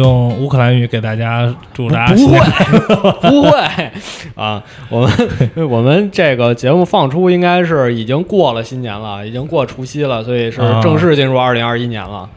用乌克兰语给大家祝大家不会 不会。啊，我们 我们这个节目放出应该是已经过了新年了，已经过除夕了，所以是啊。正式进入二零二一年了。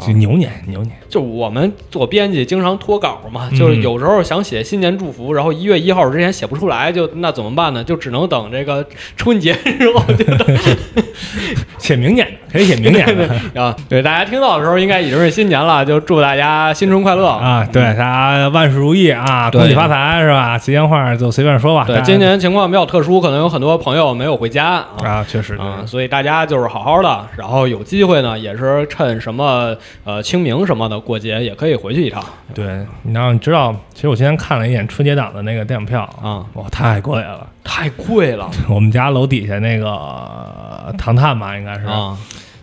就牛年牛年，就我们做编辑经常脱稿嘛，嗯就是有时候想写新年祝福，然后一月一号之前写不出来，就那怎么办呢？就只能等这个春节之后就等。写明年的可以写明年的 啊。对，大家听到的时候应该已经是新年了，就祝大家新春快乐啊，对，大家万事如意啊，恭喜发财是吧？吉祥话就随便说吧。对，今年情况比较特殊，可能有很多朋友没有回家啊。啊，确实啊、所以大家就是好好的，然后有机会呢，也是趁什么呃清明什么的过节，也可以回去一趟对，然后你知道，其实我今天看了一眼春节档的那个电影票，啊，哇，太贵了。太贵了 我们家楼底下那个呃唐探吧，应该是啊，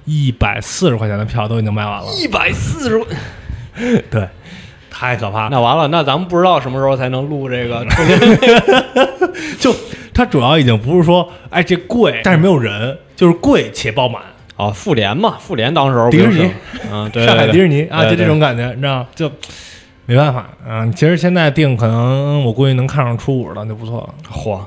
一百四十块钱的票都已经卖完了。一百四十，对，太可怕了。那完了，那咱们不知道什么时候才能录这个 就它主要已经不是说，哎，这贵，但是没有人，就是贵且爆满。啊，复联嘛，复联当时候迪士尼就是，嗯，对，上海迪士尼啊，就这种感觉，你知道，就没办法。嗯，其实现在定可能我估计能看上初五了就不错了嚯，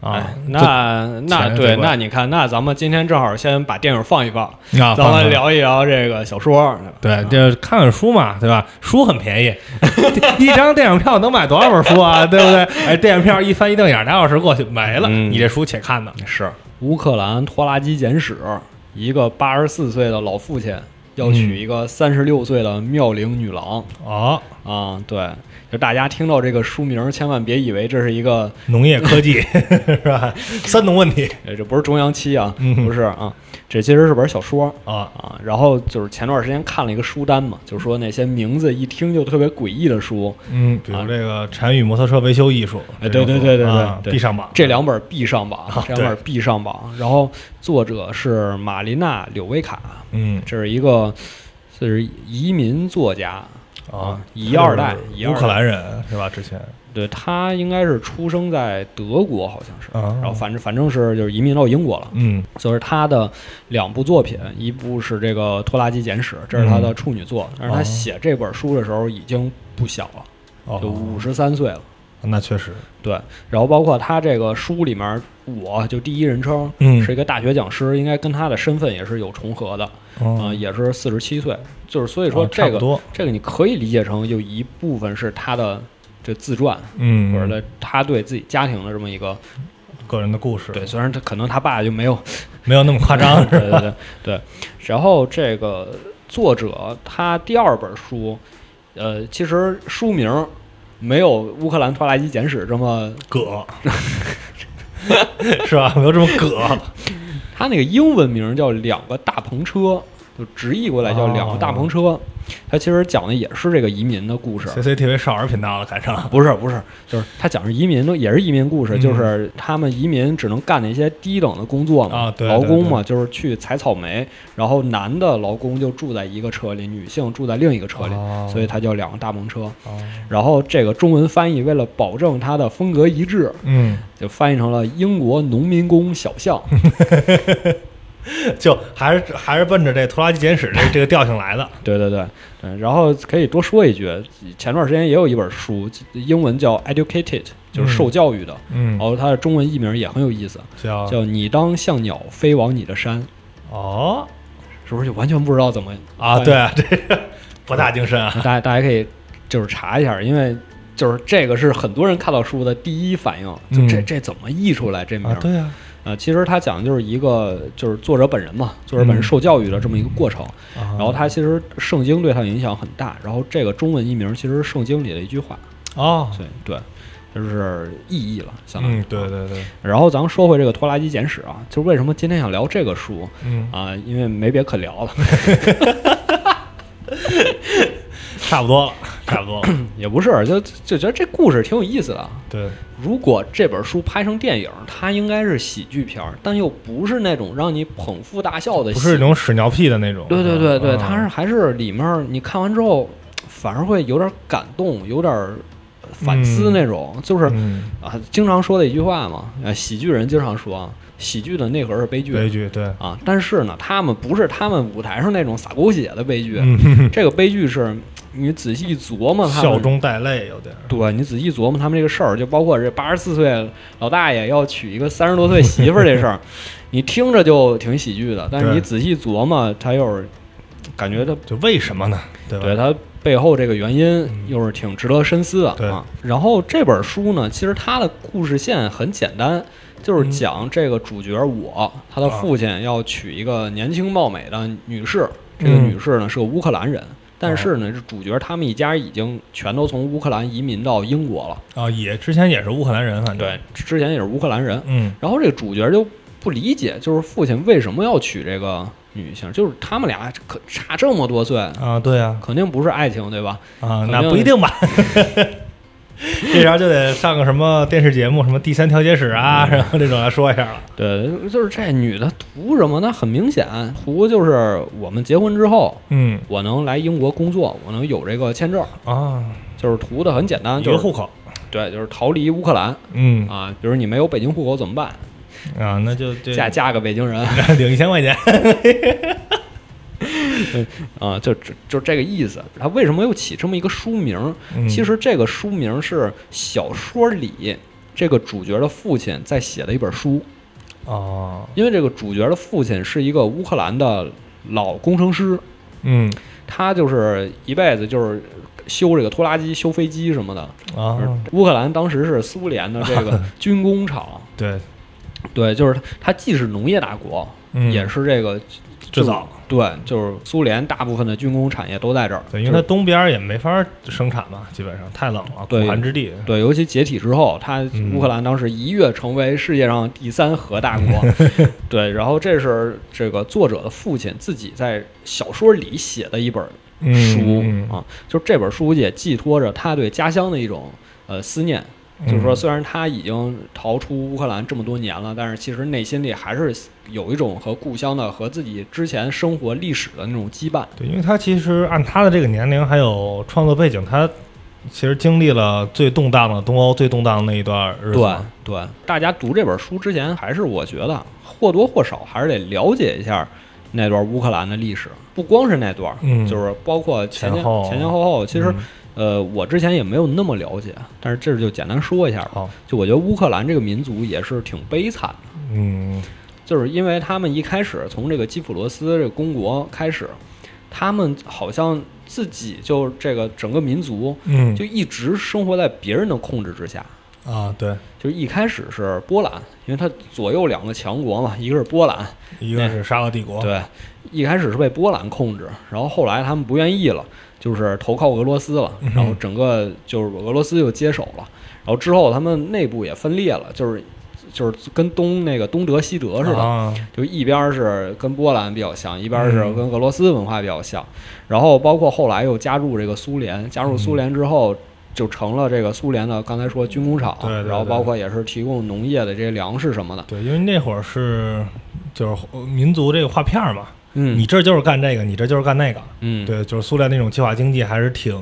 啊哎。那那对，那你看，那咱们今天正好先把电影放一放，啊，咱们聊一聊这个小说。对，就看看书嘛，对吧？书很便宜，一张电影票能买多少本书啊？对不对？哎，电影票一翻一瞪眼，俩小时过去没了，嗯你这书且看呢。是乌克兰拖拉机简史，一个八十四岁的老父亲要娶一个三十六岁的妙龄女郎、啊，啊，对，就大家听到这个书名，千万别以为这是一个，农业科技 是吧？三农问题呃这不是中央七啊，嗯不是啊，这其实是本小说啊，啊。然后就是前段时间看了一个书单嘛，就说那些名字一听就特别诡异的书，嗯，比如这个产与摩托车维修艺术，哎对对对对对必上榜。这两本必上榜，啊这两本必上榜。然后作者是玛琳娜·柳维卡，嗯。这是一个是移民作家，啊，一二代乌克兰人是吧？之前。对他应该是出生在德国，好像是，啊，然后反正反正是就是移民到英国了。嗯。就是他的两部作品，一部是这个《拖拉机简史》，这是他的处女作，但是他哦写这本书的时候已经不小了，哦，就五十三岁了。那确实，对，然后包括他这个书里面，我就第一人称，嗯。是一个大学讲师，应该跟他的身份也是有重合的，啊、啊也是四十七岁，就是所以说这个、这个你可以理解成有一部分是他的这自传，嗯，或者呢他对自己家庭的这么一个个人的故事，对，虽然他可能他爸就没有，没有那么夸张，对对对对，然后这个作者他第二本书，呃，其实书名没有《乌克兰拖拉机简史》这么，葛，是吧？没有这么葛，他那个英文名叫《两个大篷车》，就直译过来叫《两个大篷车》。它其实讲的也是这个移民的故事，CCTV 少儿频道了，赶上不是不是，就是他讲是移民的，也是移民故事，嗯。就是他们移民只能干那些低等的工作嘛，啊对劳工嘛，就是去采草莓，然后男的劳工就住在一个车里，女性住在另一个车里，哦。所以它叫两个大篷车。哦。然后这个中文翻译为了保证它的风格一致，嗯，就翻译成了英国农民工小巷。就还是还是奔着这拖拉机简史这这个调性来的，对对对，嗯，然后可以多说一句，前段时间也有一本书，英文叫《Educated》，就是受教育的，嗯。然，后它的中文译名也很有意思，叫叫“你当像鸟飞往你的山哦”，是不是就完全不知道怎么啊，对啊，这个博大精深啊，大家大家可以就是查一下，因为就是这个是很多人看到书的第一反应，就这嗯。这怎么译出来这名对啊，呃，其实他讲的就是一个就是作者本人嘛，作者本人嗯受教育的这么一个过程。然然后他其实圣经对他影响很大，然后这个中文译名其实是圣经里的一句话，哦，对对，就是意义了，相当于。嗯，对对对，然后咱们说回这个拖拉机简史啊，就是为什么今天想聊这个书嗯，啊？因为没别可聊了，差不多了，差不多了，也不是，就就觉得这故事挺有意思的。对，如果这本书拍成电影，它应该是喜剧片儿，但又不是那种让你捧腹大笑的喜，不是那种屎尿屁的那种，对对对对，啊它是还是里面儿你看完之后，反而会有点感动，有点儿反思嗯那种，就是嗯，啊，经常说的一句话嘛，呃，喜剧人经常说啊，喜剧的内核是悲剧。悲剧，对，啊，但是呢，他们不是他们舞台上那种洒狗血的悲剧，嗯，这个悲剧是你仔细一琢磨，他们笑中带泪，有点儿。对你仔细琢磨他们这个事儿，就包括这八十四岁老大爷要娶一个三十多岁媳妇儿这事儿，你听着就挺喜剧的，但是你仔细琢磨，他又是感觉他就为什么呢？对他背后这个原因嗯又是挺值得深思的对啊。然后这本书呢，其实它的故事线很简单，就是嗯讲这个主角我，他的啊父亲要娶一个年轻貌美的女士，这个嗯女士呢是个乌克兰人。但是呢，这主角他们一家已经全都从乌克兰移民到英国了。啊，也之前也是乌克兰人，反正对，之前也是乌克兰人。嗯然后这个主角就不理解，就是父亲为什么要娶这个女性，就是他们俩可差这么多岁，啊，对啊肯定不是爱情，对吧？啊，那不一定吧。这时候就得上个什么电视节目，什么第三调解室啊，然后这种来说一下了。对，就是这女的图什么呢？很明显，图就是我们结婚之后，嗯我能来英国工作，我能有这个签证，啊，就是图的很简单，就是户口。对，就是逃离乌克兰嗯啊。比如你没有北京户口怎么办？啊，那就嫁嫁个北京人 领一千块钱。啊，就就就这个意思。他为什么又起这么一个书名？嗯其实这个书名是小说里这个主角的父亲在写的一本书，哦，因为这个主角的父亲是一个乌克兰的老工程师，嗯他就是一辈子就是修这个拖拉机、修飞机什么的。啊，乌克兰当时是苏联的这个 军工厂，对，对，就是它既是农业大国，嗯也是这个制造。对，就是苏联大部分的军工产业都在这儿。对，因为它东边儿也没法生产嘛，基本上太冷了，苦对寒之地。对，尤其解体之后，它嗯乌克兰当时一跃成为世界上第三核大国。对，然后这是这个作者的父亲自己在小说里写的一本嗯书、嗯啊，就是这本书也寄托着他对家乡的一种呃思念。就是说，嗯虽然他已经逃出乌克兰这么多年了，但是其实内心里还是有一种和故乡的、和自己之前生活历史的那种羁绊。对，因为他其实按他的这个年龄还有创作背景，他其实经历了最动荡的东欧最动荡的那一段日子。对对，大家读这本书之前，还是我觉得或多或少还是得了解一下那段乌克兰的历史，不光是那段，嗯就是包括前前后前前后后。其实，嗯呃，我之前也没有那么了解，但是这就简单说一下吧。好，就我觉得乌克兰这个民族也是挺悲惨的。嗯就是因为他们一开始从这个基辅罗斯这个公国开始，他们好像自己就这个整个民族嗯，就一直生活在别人的控制之下。啊，对，就是一开始是波兰，因为它左右两个强国嘛，一个是波兰，一个是沙俄帝国，对，一开始是被波兰控制，然后后来他们不愿意了，就是投靠俄罗斯了，然后整个就是俄罗斯又接手了，然后之后他们内部也分裂了，就是就是跟东那个东德西德似的，啊，就一边儿是跟波兰比较像，一边儿是嗯。跟俄罗斯文化比较像，然后包括后来又加入这个苏联，加入苏联之后就成了这个苏联的刚才说军工厂，对对对然后包括也是提供农业的这些粮食什么的，对，因为那会儿是就是民族这个划片儿嘛，嗯，你这就是干这个，你这就是干那个，嗯，对，就是苏联那种计划经济还是挺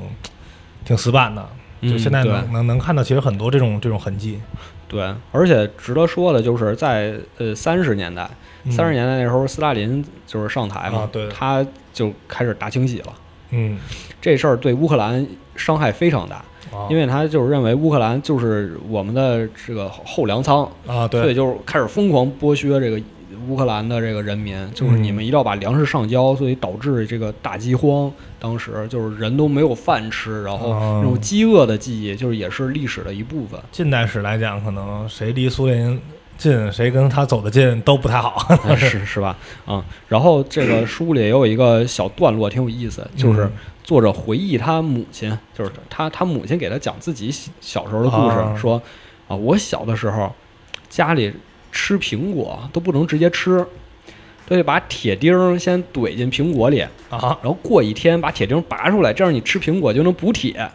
挺死板的，嗯就现在对。能能能看到其实很多这种这种痕迹，对，而且值得说的就是在呃三十年代，嗯。三十年代那时候斯大林就是上台嘛，啊对。他就开始大清洗了，嗯，这事儿对乌克兰伤害非常大，啊。因为他就是认为乌克兰就是我们的这个后粮仓，啊，对。所以对，就是开始疯狂剥削这个乌克兰的这个人民，就是你们一定要把粮食上交，所以导致这个大饥荒。当时就是人都没有饭吃，然后哦那种饥饿的记忆，就是也是历史的一部分。近代史来讲，可能谁离苏联近，谁跟他走得近都不太好。啊 是是吧？啊、然后这个书里也有一个小段落挺有意思，就是嗯作者回忆他母亲，就是他他母亲给他讲自己小时候的故事，啊说啊，我小的时候家里吃苹果都不能直接吃，都得把铁钉先怼进苹果里，啊然后过一天把铁钉拔出来，这样你吃苹果就能补铁。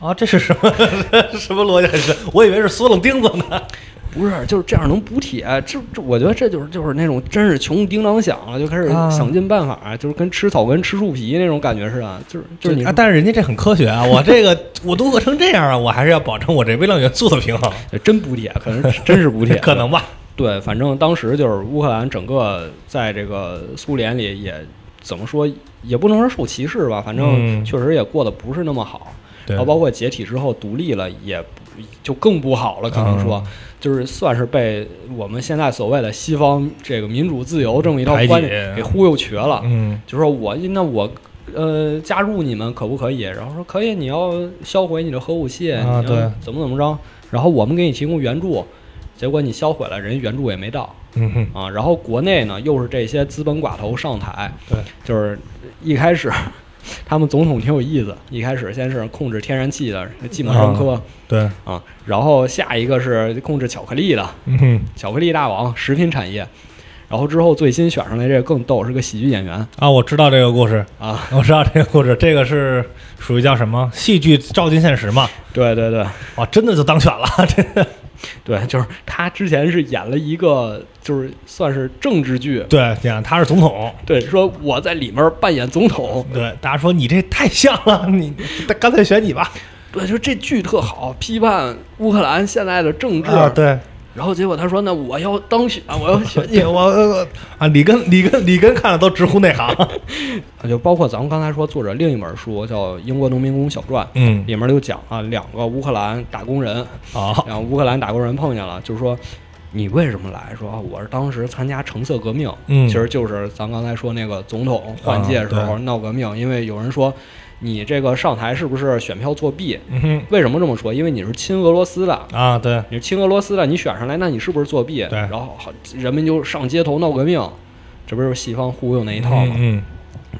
啊，这是什么 什么逻辑？是 我以为是缩冷钉子呢。不是，就是这样能补铁，这这，我觉得这就是就是那种真是穷叮当响了，就开始啊想尽办法，就是跟吃草根吃树皮那种感觉似的，就是就是你啊，但是人家这很科学啊，我这个我都饿成这样啊，我还是要保证我这微量元素的平衡，真补铁，可能真是补铁，可能吧？对，反正当时就是乌克兰整个在这个苏联里也怎么说，也不能说受歧视吧，反正嗯确实也过得不是那么好。对然后包括解体之后独立了，也不就更不好了，可能说。嗯就是算是被我们现在所谓的西方这个民主自由这么一套观念给忽悠瘸了。嗯就说我那我呃加入你们可不可以？然后说可以，你要销毁你的核武器，啊你要对怎么怎么着？然后我们给你提供援助，结果你销毁了，人家援助也没到嗯哼，啊。然后国内呢又是这些资本寡头上台，对，就是一开始他们总统挺有意思，一开始先是控制天然气的季莫申科对，啊，然后下一个是控制巧克力的，嗯，巧克力大王食品产业。然后之后最新选上来这个更逗，是个喜剧演员啊，我知道这个故事，啊，我知道这个故事，这个是属于叫什么戏剧照进现实嘛？对对对，哇，真的就当选了，这个对，就是他之前是演了一个，就是算是政治剧，对，你看他是总统，对，说我在里面扮演总统，对，大家说你这太像了，你干脆选你吧。对，就这剧特好，批判乌克兰现在的政治，啊，对，然后结果他说，那我要当选，我要选你你，我我啊，里根里根里根看了都直呼内行。就包括咱们刚才说作者另一本书叫《英国农民工小传》，嗯，里面就讲啊，两个乌克兰打工人，啊，然后乌克兰打工人碰见了，就是说。你为什么来？说啊我是当时参加橙色革命，嗯其实就是咱刚才说那个总统换届时候啊闹革命，因为有人说你这个上台是不是选票作弊？嗯，为什么这么说？因为你是亲俄罗斯的，啊，对，你是亲俄罗斯的，你选上来，那你是不是作弊？对然后好，人们就上街头闹革命，这不是西方忽悠那一套吗？嗯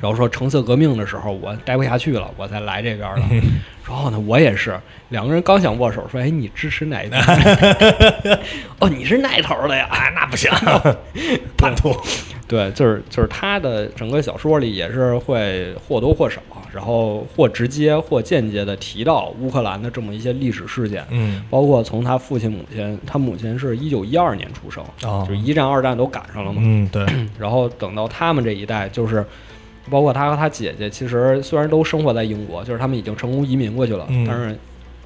然后说橙色革命的时候，我待不下去了，我才来这边的。嗯然后呢，我也是，两个人刚想握手，说：“哎，你支持哪一边？” 哦，你是那头的呀？啊，那不行，叛徒。对，就是就是他的整个小说里也是会或多或少，然后或直接或间接的提到乌克兰的这么一些历史事件，嗯，包括从他父亲母亲，他母亲是一九一二年出生，哦就是一战二战都赶上了嘛。嗯，对，然后等到他们这一代，就是包括他和他姐姐，其实虽然都生活在英国，就是他们已经成功移民过去了，嗯但是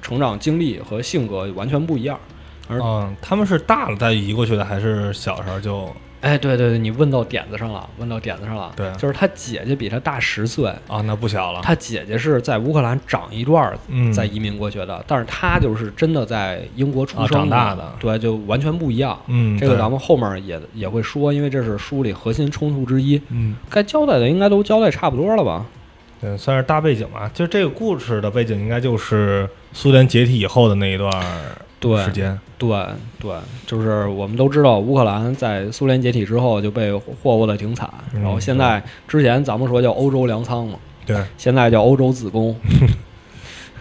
成长经历和性格完全不一样。而嗯，他们是大了再移过去的，还是小时候就哎，对对对，你问到点子上了，问到点子上了。对就是他姐姐比他大十岁，啊？那不小了。他姐姐是在乌克兰长一段儿嗯，再移民过去的，但是他就是真的在英国出啊生长大的对，就完全不一样。嗯，这个咱们后面也也会说，因为这是书里核心冲突之一。嗯，该交代的应该都交代差不多了吧？对，算是大背景吧。就这个故事的背景，应该就是苏联解体以后的那一段对时间。对对，就是我们都知道，乌克兰在苏联解体之后就被霍霍的挺惨，嗯然后现在之前咱们说叫欧洲粮仓嘛，对，现在叫欧洲子宫。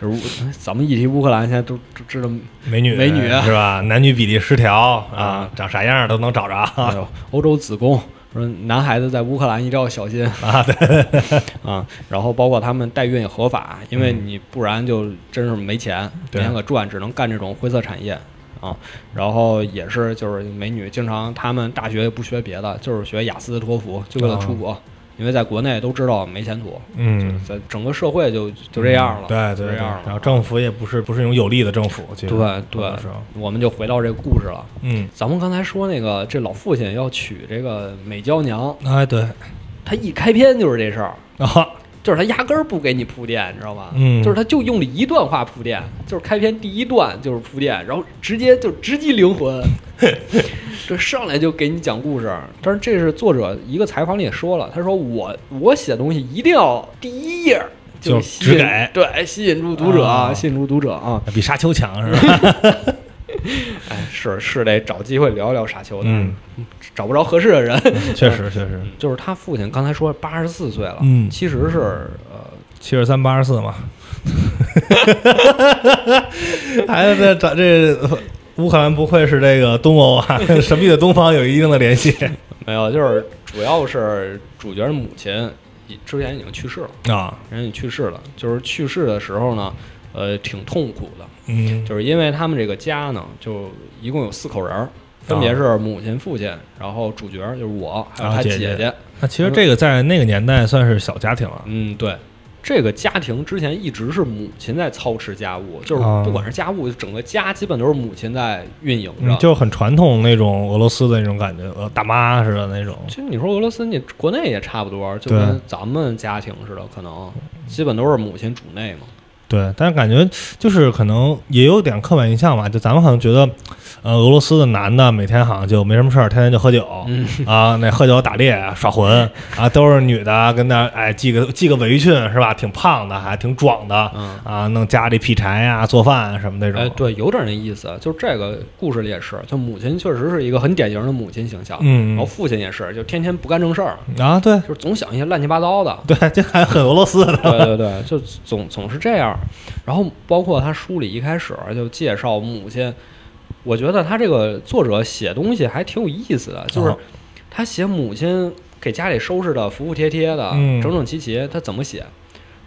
就是乌咱们一提乌克兰，现在都都知道，美女美女是吧？男女比例失调啊啊，长啥样都能找着哎呦，欧洲子宫。说男孩子在乌克兰一定要小心啊。对，啊，然后包括他们代孕也合法，因为你不然就真是没钱，没对钱可赚，只能干这种灰色产业啊。然后也是就是美女，经常他们大学也不学别的，就是学雅思、托福，就为了出国，因为在国内都知道没前途，嗯，在整个社会就就这样了，对对对，就这样了。然后政府也不是不是一种有力的政府，对对多时候，我们就回到这个故事了。嗯，咱们刚才说那个这老父亲要娶这个美娇娘，哎对他一开篇就是这事儿。啊，就是他压根儿不给你铺垫，你知道吧？嗯就是他就用了一段话铺垫，就是开篇第一段就是铺垫，然后直接就直击灵魂，这上来就给你讲故事。但是这是作者一个采访里也说了，他说我我写东西一定要第一页就吸给对吸引住读者啊吸引住读者啊！比沙丘强是吧？哎，是是得找机会聊聊傻球的，嗯，找不着合适的人。确实确实，就是他父亲刚才说八十四岁了，嗯其实是呃七十三八十四嘛，孩子在长这乌克兰不愧是这个东欧啊，神秘的东方有一定的联系没有，就是主要是主角的母亲之前已经去世了，啊，人已经去世了。就是去世的时候呢，呃，挺痛苦的，嗯就是因为他们这个家呢，就一共有四口人儿，分别是母亲、父亲，然后主角就是我，还有他啊姐姐姐。那其实这个在那个年代算是小家庭了，嗯，对，这个家庭之前一直是母亲在操持家务，就是啊不管是家务，整个家基本都是母亲在运营着。嗯，就很传统那种俄罗斯的那种感觉，呃，大妈似的那种。其实你说俄罗斯，你国内也差不多，就跟咱们家庭似的，可能基本都是母亲主内嘛。对，但是感觉就是可能也有点刻板印象吧，就咱们可能觉得，呃，俄罗斯的男的每天好像就没什么事儿，天天就喝酒、嗯，啊，那喝酒打猎耍混 啊，都是女的跟那儿哎系个系个围裙是吧？挺胖的，还挺壮的嗯啊，弄家里劈柴呀、做饭什么那种。哎，对，有点那意思。就这个故事里也是，就母亲确实是一个很典型的母亲形象，嗯然后父亲也是，就天天不干正事儿，啊，对就是总想一些乱七八糟的。对，这还很俄罗斯的。对对对，就总总是这样。然后包括他书里一开始就介绍母亲，我觉得他这个作者写东西还挺有意思的，就是哦他写母亲给家里收拾的服服帖帖的、嗯整整齐齐。他怎么写？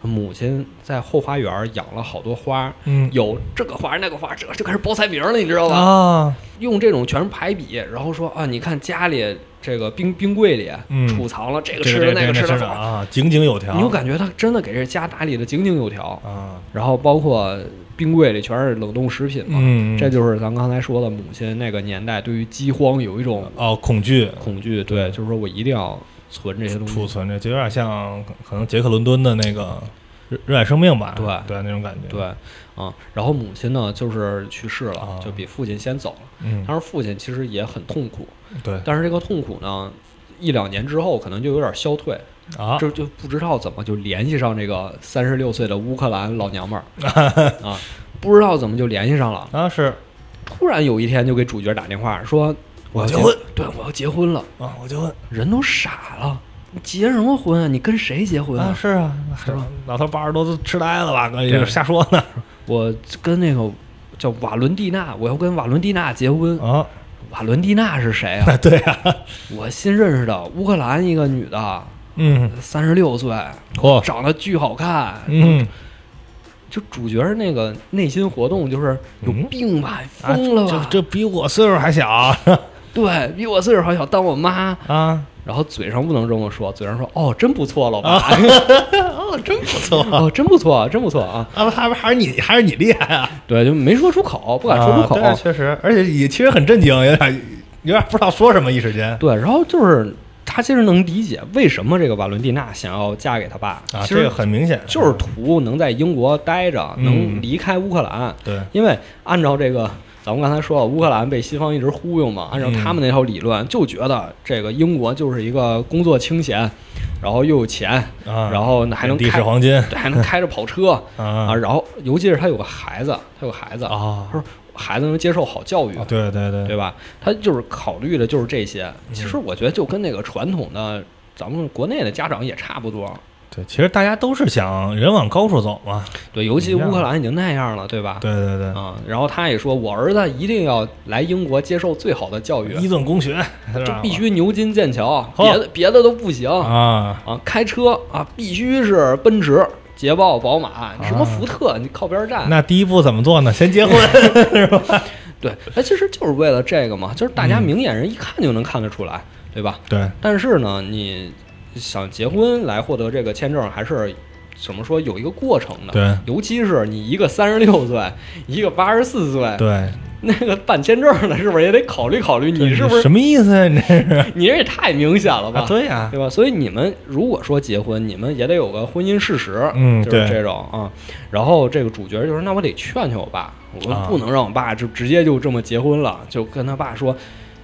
母亲在后花园养了好多花，嗯。有这个花那个花，这就开始报菜名了，你知道吧？啊，用这种全是排比，然后说啊，你看家里这个冰冰柜里嗯。储藏了这个这吃的那个吃吃的，啊，井井有条。你就感觉他真的给这家打理的井井有条。啊，然后包括冰柜里全是冷冻食品嘛，嗯，这就是咱刚才说的母亲那个年代对于饥荒有一种哦恐惧。恐惧，对，就是说我一定要存这些东西。储存着，就有点像可能杰克伦敦的那个热热爱生命吧，对对那种感觉。对，啊、然后母亲呢就是去世了，啊就比父亲先走了。嗯，但是父亲其实也很痛苦，对但是这个痛苦呢，一两年之后可能就有点消退，啊，就就不知道怎么就联系上这个三十六岁的乌克兰老娘们儿 啊，不知道怎么就联系上了。啊是突然有一天就给主角打电话说我要结婚，对我要结婚了，啊，我结婚人都傻了，你结什么婚啊？你跟谁结婚啊，是啊，是吧？老头八十多都痴呆了吧？对也是瞎说呢 我跟那个叫瓦伦蒂娜，我要跟瓦伦蒂娜结婚。啊，瓦伦蒂娜是谁啊？对啊，我新认识的乌克兰一个女的，嗯，三十六岁，嚯，长得巨好看。嗯，就主角那个内心活动就是有嗯病吧，啊疯了吧？这这比我岁数还小 对比我岁数还小，当我妈。啊，然后嘴上不能这么说，嘴上说哦，真不错，老爸，哦，真不错。哦，真不错，真不错啊。啊，还还是你还是你厉害啊，对，就没说出口，不敢说出口。啊确实，而且也其实很震惊，有点有点不知道说什么，一时间。对，然后就是他其实能理解为什么这个瓦伦蒂娜想要嫁给他爸，啊，其实这个很明显，就是图能在英国待着，嗯。能离开乌克兰。对，因为按照这个，咱们刚才说了，乌克兰被西方一直忽悠嘛，按照他们那套理论，就觉得这个英国就是一个工作清闲，然后又有钱，啊，然后还能地开还能开着跑车 啊，啊然后尤其是他有个孩子，他有个孩子，啊他说孩子能接受好教育，啊，对对对对吧？他就是考虑的就是这些。嗯其实我觉得就跟那个传统的咱们国内的家长也差不多。对，其实大家都是想人往高处走嘛，对，尤其乌克兰已经那样了，对吧？对对对，啊、然后他也说，我儿子一定要来英国接受最好的教育，一顿公学，是吧就必须牛津、剑桥，别的别的都不行啊，啊。开车啊，必须是奔驰、捷豹、宝马，什么福特，你靠边站。那第一步怎么做呢？先结婚 是吧？对，哎其实就是为了这个嘛，就是大家嗯明眼人一看就能看得出来，对吧？对，但是呢，你想结婚来获得这个签证，还是怎么说有一个过程的。对尤其是你一个三十六岁，一个八十四岁，对，那个办签证的，是不是也得考虑考虑？你是不是什么意思啊？你这是 你这也太明显了吧？啊？对呀，对吧？所以你们如果说结婚，你们也得有个婚姻事实，嗯就是对这种啊。然后这个主角就是，那我得劝劝我爸，我啊不能让我爸就直接就这么结婚了，就跟他爸说。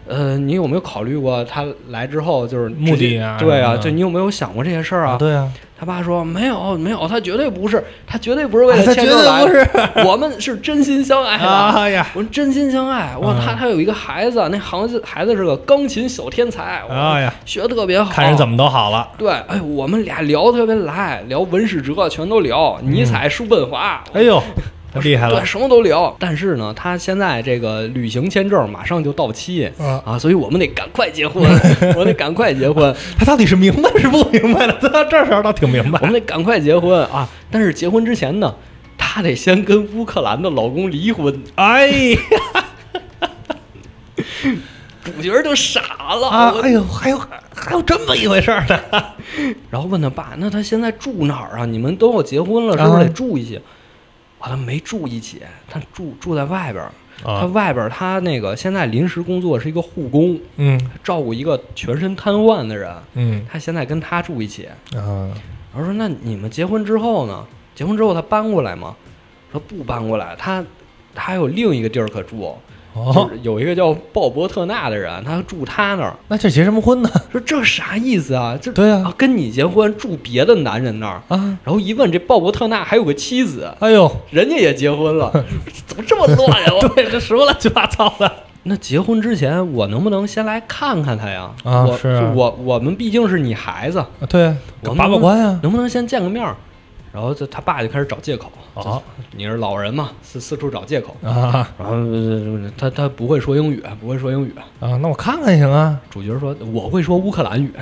呃，你有没有考虑过他来之后就是目的啊对啊，就你有没有想过这些事儿啊？对啊，他爸说没有没有，他绝对不是，他绝对不是为了啊他签证来绝对不的，我们是真心相爱的。哎呀，我们真心相爱，哇！嗯他他有一个孩子，那孩子孩子是个钢琴小天才，哇哎呀，学的特别好。看人怎么都好了。对，哎，我们俩聊得特别来，聊文史哲全都聊，尼采、叔本华，哎呦，太厉害了对，什么都聊。但是呢，他现在这个旅行签证马上就到期啊！啊，所以我们得赶快结婚，我得赶快结婚，他到底是明白是不明白的？他到这时候倒挺明白我们。得赶快结婚啊！但是结婚之前呢，他得先跟乌克兰的老公离婚。哎呀 主角就傻了，啊，我哎呦，还有还有这么一回事儿呢？然后问他爸，那他现在住哪儿啊？你们都要结婚了，是不是啊得住一起？啊，他没住一起，他住住在外边儿。他啊，外边儿他那个现在临时工作是一个护工，嗯照顾一个全身瘫痪的人。嗯他现在跟他住一起。啊，然后说那你们结婚之后呢？结婚之后他搬过来吗？说不搬过来，他他还有另一个地儿可住，就哦，是有一个叫鲍伯特纳的人，他住他那儿。那这结什么婚呢？说这啥意思啊？这对啊啊，跟你结婚住别的男人那儿。啊，然后一问，这鲍伯特纳还有个妻子，哎呦，人家也结婚了，怎么这么乱呀？我对，这什么乱七八糟的？那结婚之前，我能不能先来看看他呀？我啊是啊我我们毕竟是你孩子，啊对，我们把把关啊。能不能先见个面儿？然后这他爸就开始找借口，啊你是老人嘛，四四处找借口。啊然后呃他他不会说英语，不会说英语。啊，那我看看行啊。主角说我会说乌克兰语。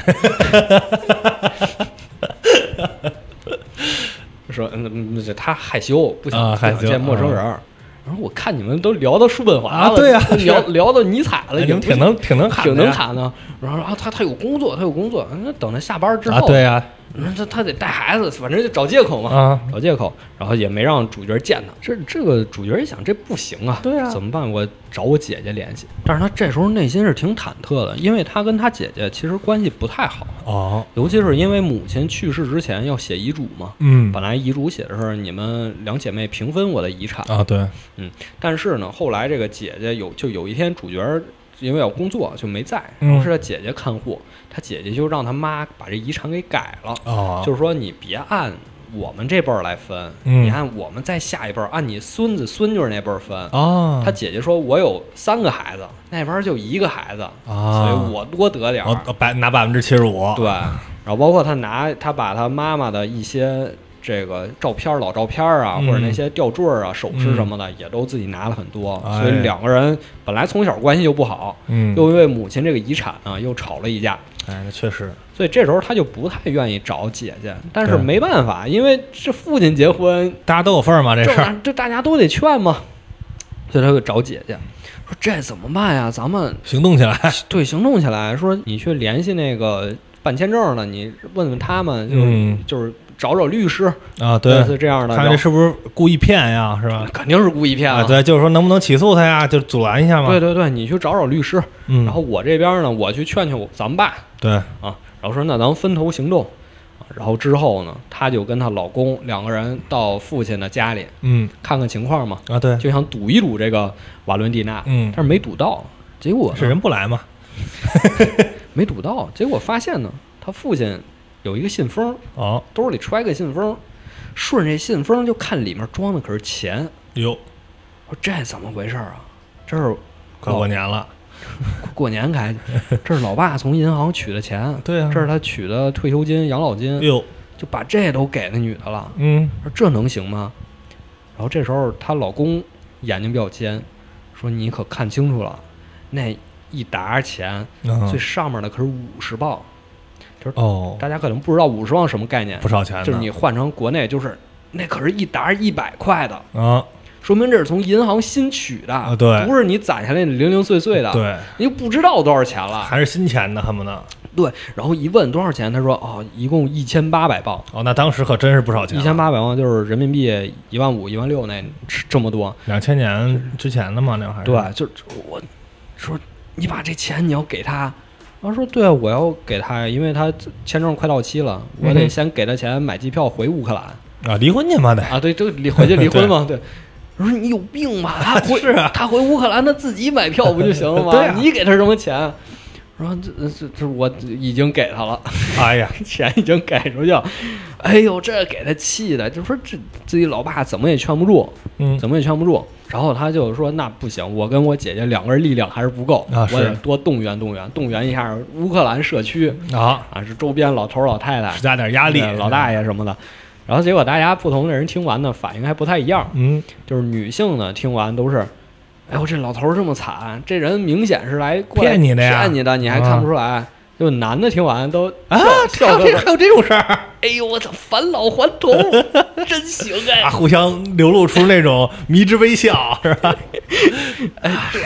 说嗯他害羞，不想、不想见陌生人儿。然后我看你们都聊到叔本华了，啊对呀 聊聊到尼采了，你们挺能挺能侃挺能侃呢。然后然后他他有工作，他有工作，那等他下班之后，啊，对呀那他他得带孩子，反正就找借口嘛，啊，找借口，然后也没让主角见他。这这个主角一想，这不行啊，对啊怎么办？我找我姐姐联系。但是他这时候内心是挺忐忑的，因为他跟他姐姐其实关系不太好，哦，尤其是因为母亲去世之前要写遗嘱嘛。嗯本来遗嘱写的是你们两姐妹平分我的遗产，啊，对，但是呢，后来这个姐姐有就有一天主角因为要工作就没在，嗯然后是他姐姐看护，他姐姐就让他妈把这遗产给改了。哦，就是说你别按我们这辈儿来分，嗯你按我们再下一辈儿，按你孙子孙女儿那辈儿分。哦，他姐姐说：“我有三个孩子，那边儿就一个孩子，所啊，以我多得点儿。我百拿百分之七十五，对，然后包括他拿他把他妈妈的一些这个照片儿、老照片儿啊，嗯。或者那些吊坠儿啊、首饰什么的，也都自己拿了很多。哎。所以两个人本来从小关系就不好，嗯，又因为母亲这个遗产啊，又吵了一架。哎，那确实，所以这时候他就不太愿意找姐姐，但是没办法，因为这父亲结婚，大家都有份儿嘛，这这事儿。这大家都得劝嘛，所以他就找姐姐，说这怎么办呀？咱们行动起来，对行动起来，说你去联系那个办签证的，你问问他们，就是、嗯。就是找找律师，啊，类对，似这样的，看这是不是故意骗呀，是吧？肯定是故意骗啊，对，就是说能不能起诉他呀，就阻拦一下嘛。对对对，你去找找律师，嗯，然后我这边呢，我去劝劝我咱们爸对，啊，然后说那咱们分头行动。啊然后之后呢，她就跟她老公两个人到父亲的家里嗯看看情况嘛，啊，对，就想赌一赌这个瓦伦蒂娜，嗯但是没赌到，结果呢是人不来嘛？没赌到，结果发现呢，他父亲有一个信封，哦，兜里揣个信封，顺这信封就看里面装的可是钱，哟，我说这怎么回事啊？这是快过年了，过年开的，这是老爸从银行取的钱，对啊。这是他取的退休金、养老金，哟，就把这都给那女的了，嗯，说这能行吗？然后这时候她老公眼睛比较尖，说你可看清楚了，那一沓钱嗯。最上面的可是五十磅，哦，大家可能不知道五十万什么概念，不少钱，就是你换成国内就是那可是一沓一百块的，啊，说明这是从银行新取的，啊对。不是你攒下来的零零碎碎的，，对，你就不知道多少钱了。还是新钱呢，恨不得。对，然后一问多少钱，他说哦，一共一千八百磅，哦，那当时可真是不少钱，一千八百磅就是人民币一万五、一万六那这么多。两千年之前的嘛，那还是对，就我说你把这钱你要给他。然后说对啊，我要给他，因为他签证快到期了，我得先给他钱买机票回乌克兰。啊，离婚去嘛得，啊，对，就离回去离婚嘛，对。我说你有病吧？他 回是啊他回乌克兰，他自己买票不就行了 吗？对啊你给他什么钱？我说这这这我已经给他了，哎呀，钱已经给出去了。哎呦，这给他气的，就说这自己老爸怎么也劝不住，嗯，怎么也劝不住。然后他就说那不行，我跟我姐姐两个人力量还是不够，啊我得多动员动员，动员一下乌克兰社区啊，啊，是周边老头老太太施、加点压力，老大爷什么的。然后结果大家不同的人听完呢，反应还不太一样。嗯，就是女性呢，听完都是，哎呦，这老头儿这么惨，这人明显是来骗你的呀骗你的，你还看不出来。就男的听完都啊，笑笑呵呵还有这还有这种事儿哎呦，我操，返老还童，真行哎！啊，互相流露出那种迷之微笑，是吧？哎，对，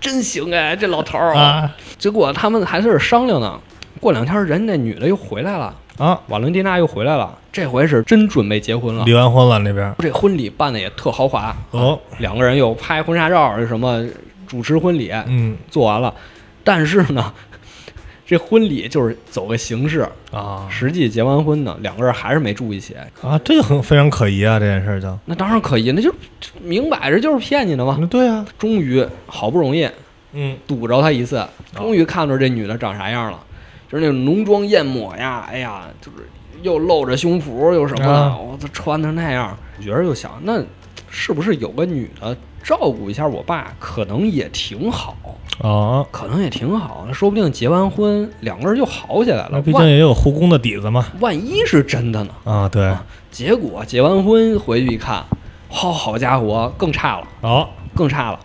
真行哎，这老头儿！啊，结果他们还在这商量呢，过两天人那女的又回来了，啊，瓦伦蒂娜又回来了，这回是真准备结婚了。离完婚了那边这婚礼办的也特豪华，哦，两个人又拍婚纱照，什么主持婚礼嗯做完了，但是呢，这婚礼就是走个形式，啊实际结完婚呢，两个人还是没住一起。啊，这个很非常可疑啊，这件事儿就，那当然可疑，那就就明摆着就是骗你的嘛。嗯，对啊，终于好不容易嗯堵着他一次，终于看着这女的长啥样了，就是那种浓妆艳抹呀，哎呀，就是又露着胸脯又什么的，啊我这穿成那样，我觉着就想，那是不是有个女的照顾一下我爸，可能也挺好，啊，可能也挺好，说不定结完婚两个人就好起来了。那毕竟也有护工的底子嘛，万一是真的呢？啊，对，结果结完婚回去一看，好好家伙，更差了，哦，更差了，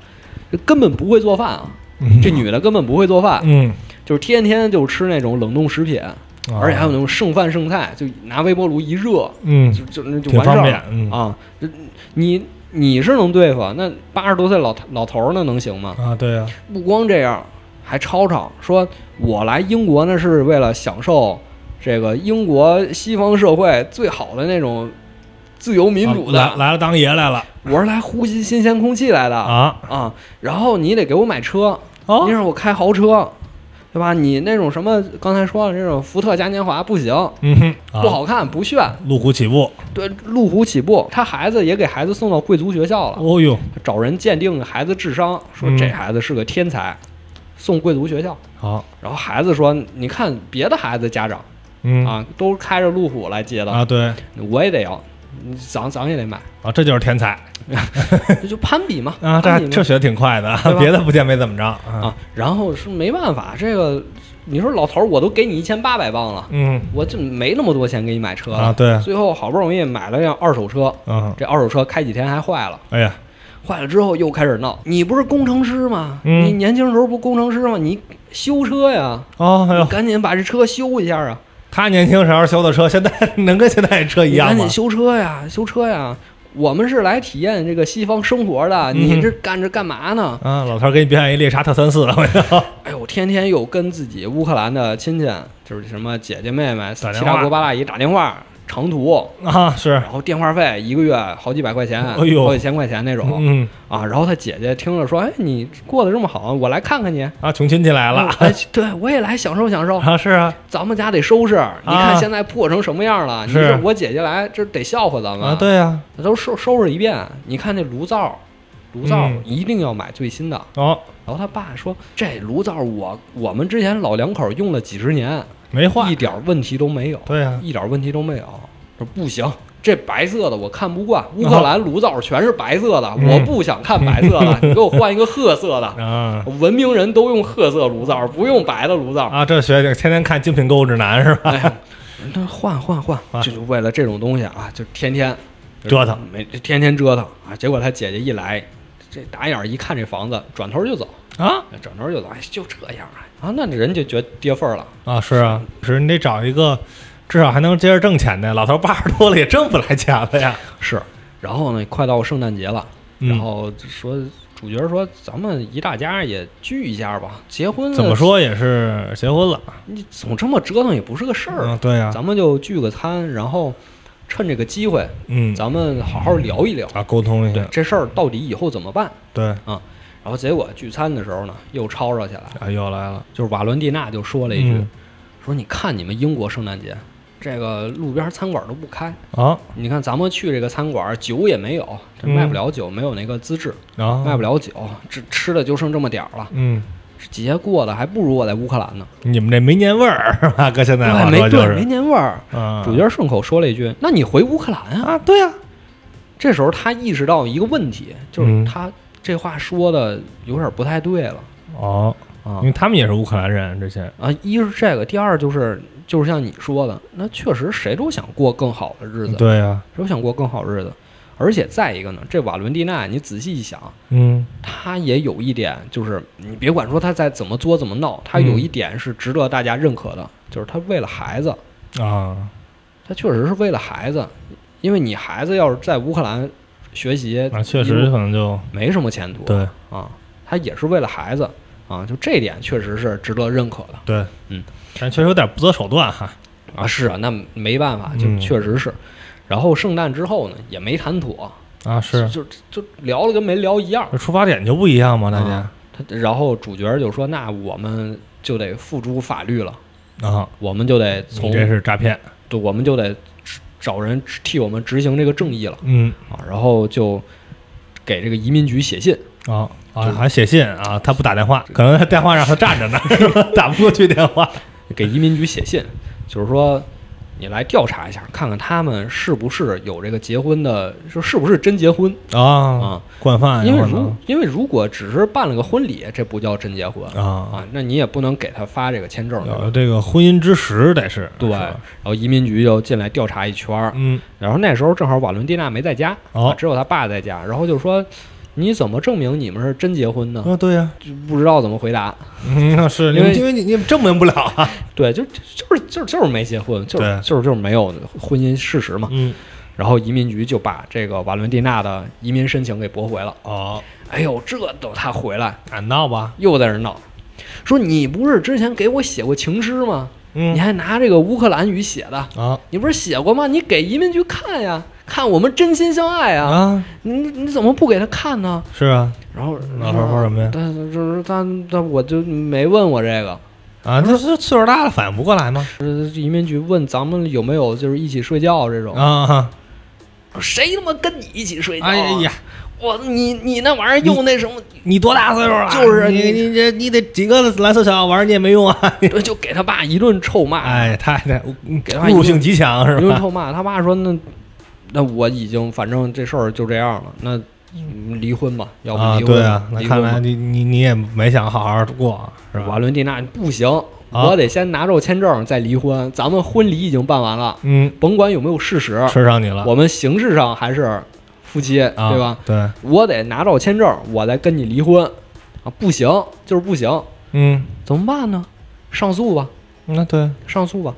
这根本不会做饭啊！嗯。这女的根本不会做饭，嗯，就是天天就吃那种冷冻食品，啊。而且还有那种剩饭剩菜，就拿微波炉一热，嗯，就就就完事儿了。嗯。啊！你你是能对付，那八十多岁老老头儿那能行吗？啊，对啊，不光这样，还吵吵说，我来英国呢是为了享受这个英国西方社会最好的那种自由民主的，啊来来了当爷来了我是来呼吸新鲜空气来的啊，啊！然后你得给我买车，哦你让我开豪车，对吧？你那种什么刚才说的这种福特嘉年华不行，嗯哼，啊不，好看，不炫。路虎起步，对，路虎起步，他孩子也给孩子送到贵族学校了，哦呦，找人鉴定孩子智商，说嗯这孩子是个天才，送贵族学校。好，然后孩子说：“你看别的孩子家长嗯啊，都开着路虎来接的，啊，对我也得要，你涨涨也得买，啊，这就是天才这 就攀比嘛 啊，这这学的挺快的 别的不见没怎么着啊，啊。然后是没办法，这个你说老头儿我都给你一千八百磅了，嗯我就没那么多钱给你买车了啊，对，最后好不容易买了辆二手车，嗯，这二手车开几天还坏了。哎呀，坏了之后又开始闹，你不是工程师吗？嗯你年轻时候不工程师吗？你修车呀，哦，哎，赶紧把这车修一下啊！他年轻时候修的车，现在能跟现在车一样吗赶紧？修车呀，修车呀！我们是来体验这个西方生活的，嗯你这干着干嘛呢？啊，老头儿给你表演一猎杀特三四，我操！哎呦，天天又跟自己乌克兰的亲戚，就是什么姐姐妹妹、七大姑八大姨打电话长途，啊，是，然后电话费一个月好几百块钱，哎呦好几千块钱那种、嗯啊。然后他姐姐听了说：“哎，你过得这么好，我来看看你。”啊，穷亲戚来了哎，对我也来享受享受。啊，是啊咱们家得收拾，你看现在破成什么样了？你是我姐姐来，这得笑话咱们。啊，，对呀，都收收拾一遍。你看那炉灶，炉灶嗯一定要买最新的。哦，然后他爸说：“这炉灶我我们之前老两口用了几十年，没坏一，点问题都没有，对呀，一点问题都没有。”说不行，这白色的我看不惯。乌克兰炉灶全是白色的，嗯我不想看白色的，你给我换一个褐色的。啊文明人都用褐色炉灶，不用白的炉灶。啊，这学的天天看精品购物指南是吧？哎呀，那换换换，就为了这种东西啊，就天天折腾，没天天折腾啊。结果他姐姐一来，这打眼儿一看这房子，转头就走，啊转头就走，哎，就这样啊，啊，那人就觉得跌份儿了。啊，是啊，是你得找一个至少还能接着挣钱的，老头八十多了也挣不来钱了呀。是，然后呢，快到圣诞节了，嗯然后就说主角说咱们一大家也聚一下吧，结婚怎么？说也是结婚了，你总这么折腾也不是个事儿，嗯，对呀，咱们就聚个餐，然后趁这个机会，嗯咱们好好聊一聊。啊，沟通一下，对这事儿到底以后怎么办？对然后结果聚餐的时候呢，又吵吵起来了。啊，又来了，就是瓦伦蒂娜就说了一句，嗯说你看你们英国圣诞节，这个路边餐馆都不开，啊你看咱们去这个餐馆，酒也没有，这嗯卖不了酒，没有那个资质，啊，卖不了酒，这吃的就剩这么点儿了。嗯，节过得还不如我在乌克兰呢，你们这没年味儿是吧？搁现在话，没说就是对没年味儿。啊，主角顺口说了一句：“那你回乌克兰啊啊，对呀，？”这时候他意识到一个问题，就是嗯他这话说的有点不太对了哦，啊因为他们也是乌克兰人，之前啊！一是这个，第二就是就是像你说的，那确实谁都想过更好的日子，对呀，谁都想过更好日子。而且再一个呢，这瓦伦蒂娜，你仔细一想，嗯他也有一点，就是你别管说他在怎么作怎么闹，他有一点是值得大家认可的，就是他为了孩子，啊，他确实是为了孩子，因为你孩子要是在乌克兰学习，那确实可能就没什么前途，对，啊，他也是为了孩子啊，就这点确实是值得认可的对，嗯，但确实有点不择手段哈。啊。是啊，那没办法，就嗯确实是。然后圣诞之后呢，也没谈妥，啊，是，就就聊了跟没聊一样。这出发点就不一样嘛，大家啊他然后主角就说：“那我们就得付诸法律了，啊，我们就得从你这是诈骗，对，我们就得找人替我们执行这个正义了嗯啊。”然后就给这个移民局写信，啊啊，还写信啊，他不打电话，可能他电话让他站着呢，是吧？打不过去电话。给移民局写信，就是说你来调查一下，看看他们是不是有这个结婚的，说是不是真结婚啊，啊？惯犯因为如因为如果只是办了个婚礼，这不叫真结婚啊，啊，那你也不能给他发这个签证，有这个婚姻之实得是对，是然后移民局就进来调查一圈儿，嗯，然后那时候正好瓦伦蒂娜没在家，只有他爸在家，然后就说。你怎么证明你们是真结婚呢？啊，对呀，就不知道怎么回答。嗯，那是因为因为你你证明不了啊，对，就就是就是就是没结婚，就是对就是就是没有婚姻事实嘛。嗯，然后移民局就把这个瓦伦蒂娜的移民申请给驳回了。哦，哎呦，这等他回来俺闹吧，又在这闹，说你不是之前给我写过情诗吗？嗯你还拿这个乌克兰语写的，啊你不是写过吗？你给移民局看呀，看我们真心相爱啊！啊，你你怎么不给他看呢？是啊然后老头说什么呀但就是他他我就没问我这个。啊，那是岁数大了反应不过来吗？呃，移民局问咱们有没有就是一起睡觉这种，啊，谁他妈跟你一起睡觉、啊？哎呀，我你你那玩意儿用那什么，你多大岁数了？就是你你这你得几个蓝色小药丸儿你也没用啊！对就给他爸一顿臭骂，哎，太太给他爸一顿侮辱性极强是吧？一顿臭骂。他爸说那那我已经反正这事儿就这样了，那嗯离婚吧，要不啊，离婚吧？对啊，那离婚吧看来你你你也没想好好过是吧？瓦伦蒂娜不行，啊我得先拿着签证再离婚。咱们婚礼已经办完了，嗯，甭管有没有事实，吃上你了，我们形式上还是夫妻，啊对吧？？对，我得拿着签证，我再跟你离婚啊！不行，就是不行，嗯，怎么办呢？上诉吧，那对，上诉吧。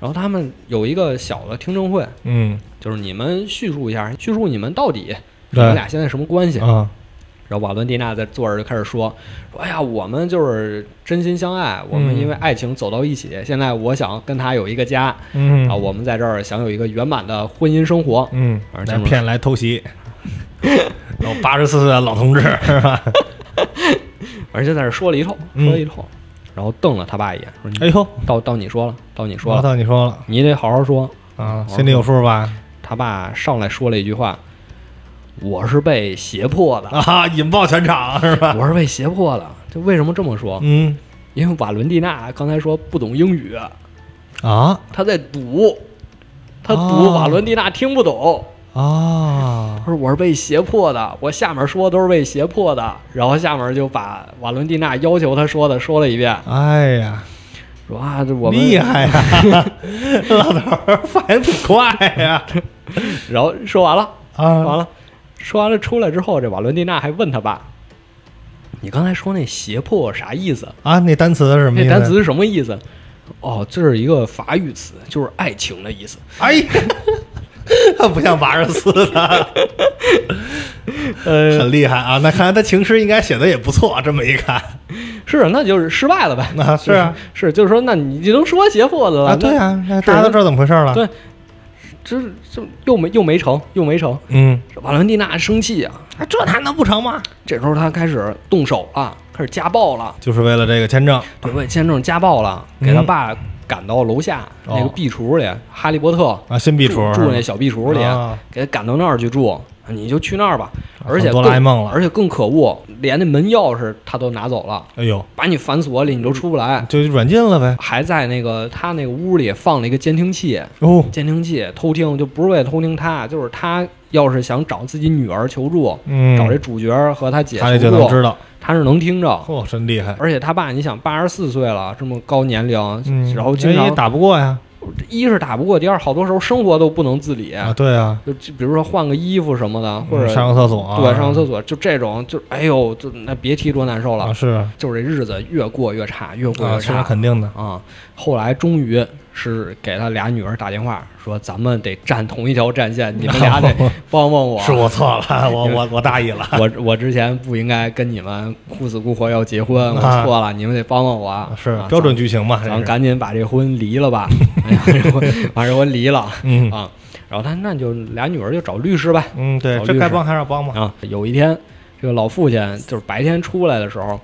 然后他们有一个小的听证会，嗯，就是你们叙述一下，叙述你们到底你们俩现在什么关系？啊，然后瓦伦蒂娜在坐着就开始说：“说哎呀，我们就是真心相爱，我们嗯因为爱情走到一起。现在我想跟他有一个家，嗯啊，我们在这儿想有一个圆满的婚姻生活。嗯，来骗来偷袭，然后八十四岁的老同志是吧？而且在这儿说了一通，嗯说了一通，然后瞪了他爸一眼，说：“哎呦，到到你说了，到你说了，到，你说了你得好好说。啊，心里有数吧？”他爸上来说了一句话：“我是被胁迫的，啊，引爆全场是吧？我是被胁迫的。”就为什么这么说？嗯因为瓦伦蒂娜刚才说不懂英语，啊他在赌，他赌哦瓦伦蒂娜听不懂。啊他说我是被胁迫的，我下面说都是被胁迫的，然后下面就把瓦伦蒂娜要求他说的说了一遍，哎呀，说啊，这我们厉害呀！老头儿反应挺快呀！然后说完了，啊，完了，说完了出来之后，这瓦伦蒂娜还问他爸：“你刚才说那胁迫啥意思？啊，那单词是什么意思？那单词是什么意思？”哦，这是一个法语词，就是爱情的意思。哎呀，不像八十四的，呃，很厉害啊！那看来他情诗应该写的也不错，这么一看是，那就是失败了呗。那，是啊，是，就是说，那你就能说胁迫的了啊，对那啊，大家都知道怎么回事了。对这这又没又没成，又没成。嗯，瓦伦蒂娜生气啊，啊这他能不成吗？这时候他开始动手了，开始家暴了，就是为了这个签证。对，为签证家暴了，嗯。给他爸赶到楼下那个哦壁橱里，哈利波特啊，新壁橱住住那小壁橱里，啊。给他赶到那儿去住，你就去那儿吧。而且哆更啦 A 梦了而且更可恶，连那门钥匙他都拿走了，哎呦，把你反锁里，你都出不来。就软禁了呗。还在那个他那个屋里放了一个监听器，哦，监听器偷听就不是为了偷听他，就是他要是想找自己女儿求助，嗯，找这主角和他姐他也求助，就能知道。他是能听着。嚯，真厉害！而且他爸，你想八十四岁了，这么高年龄，嗯，然后经常也打不过呀。一是打不过，第二好多时候生活都不能自理，啊，对啊，就就比如说换个衣服什么的，或者嗯上个厕所啊，对上个厕所，就这种就哎呦，就那别提多难受了，啊，是就是这日子越过越差，越过越差肯定的。啊。后来终于是给他俩女儿打电话说，咱们得站同一条战线，你们俩 得帮帮我。是我错了，我我 我大意了。我我之前不应该跟你们哭死哭活要结婚，我啊错了，你们得帮帮我。啊是标准剧情嘛？咱咱这是赶紧把这婚离了吧，把这婚离了嗯啊。然后他那就俩女儿就找律师呗这该帮还是要帮嘛？啊。有一天，这个老父亲就是白天出来的时候，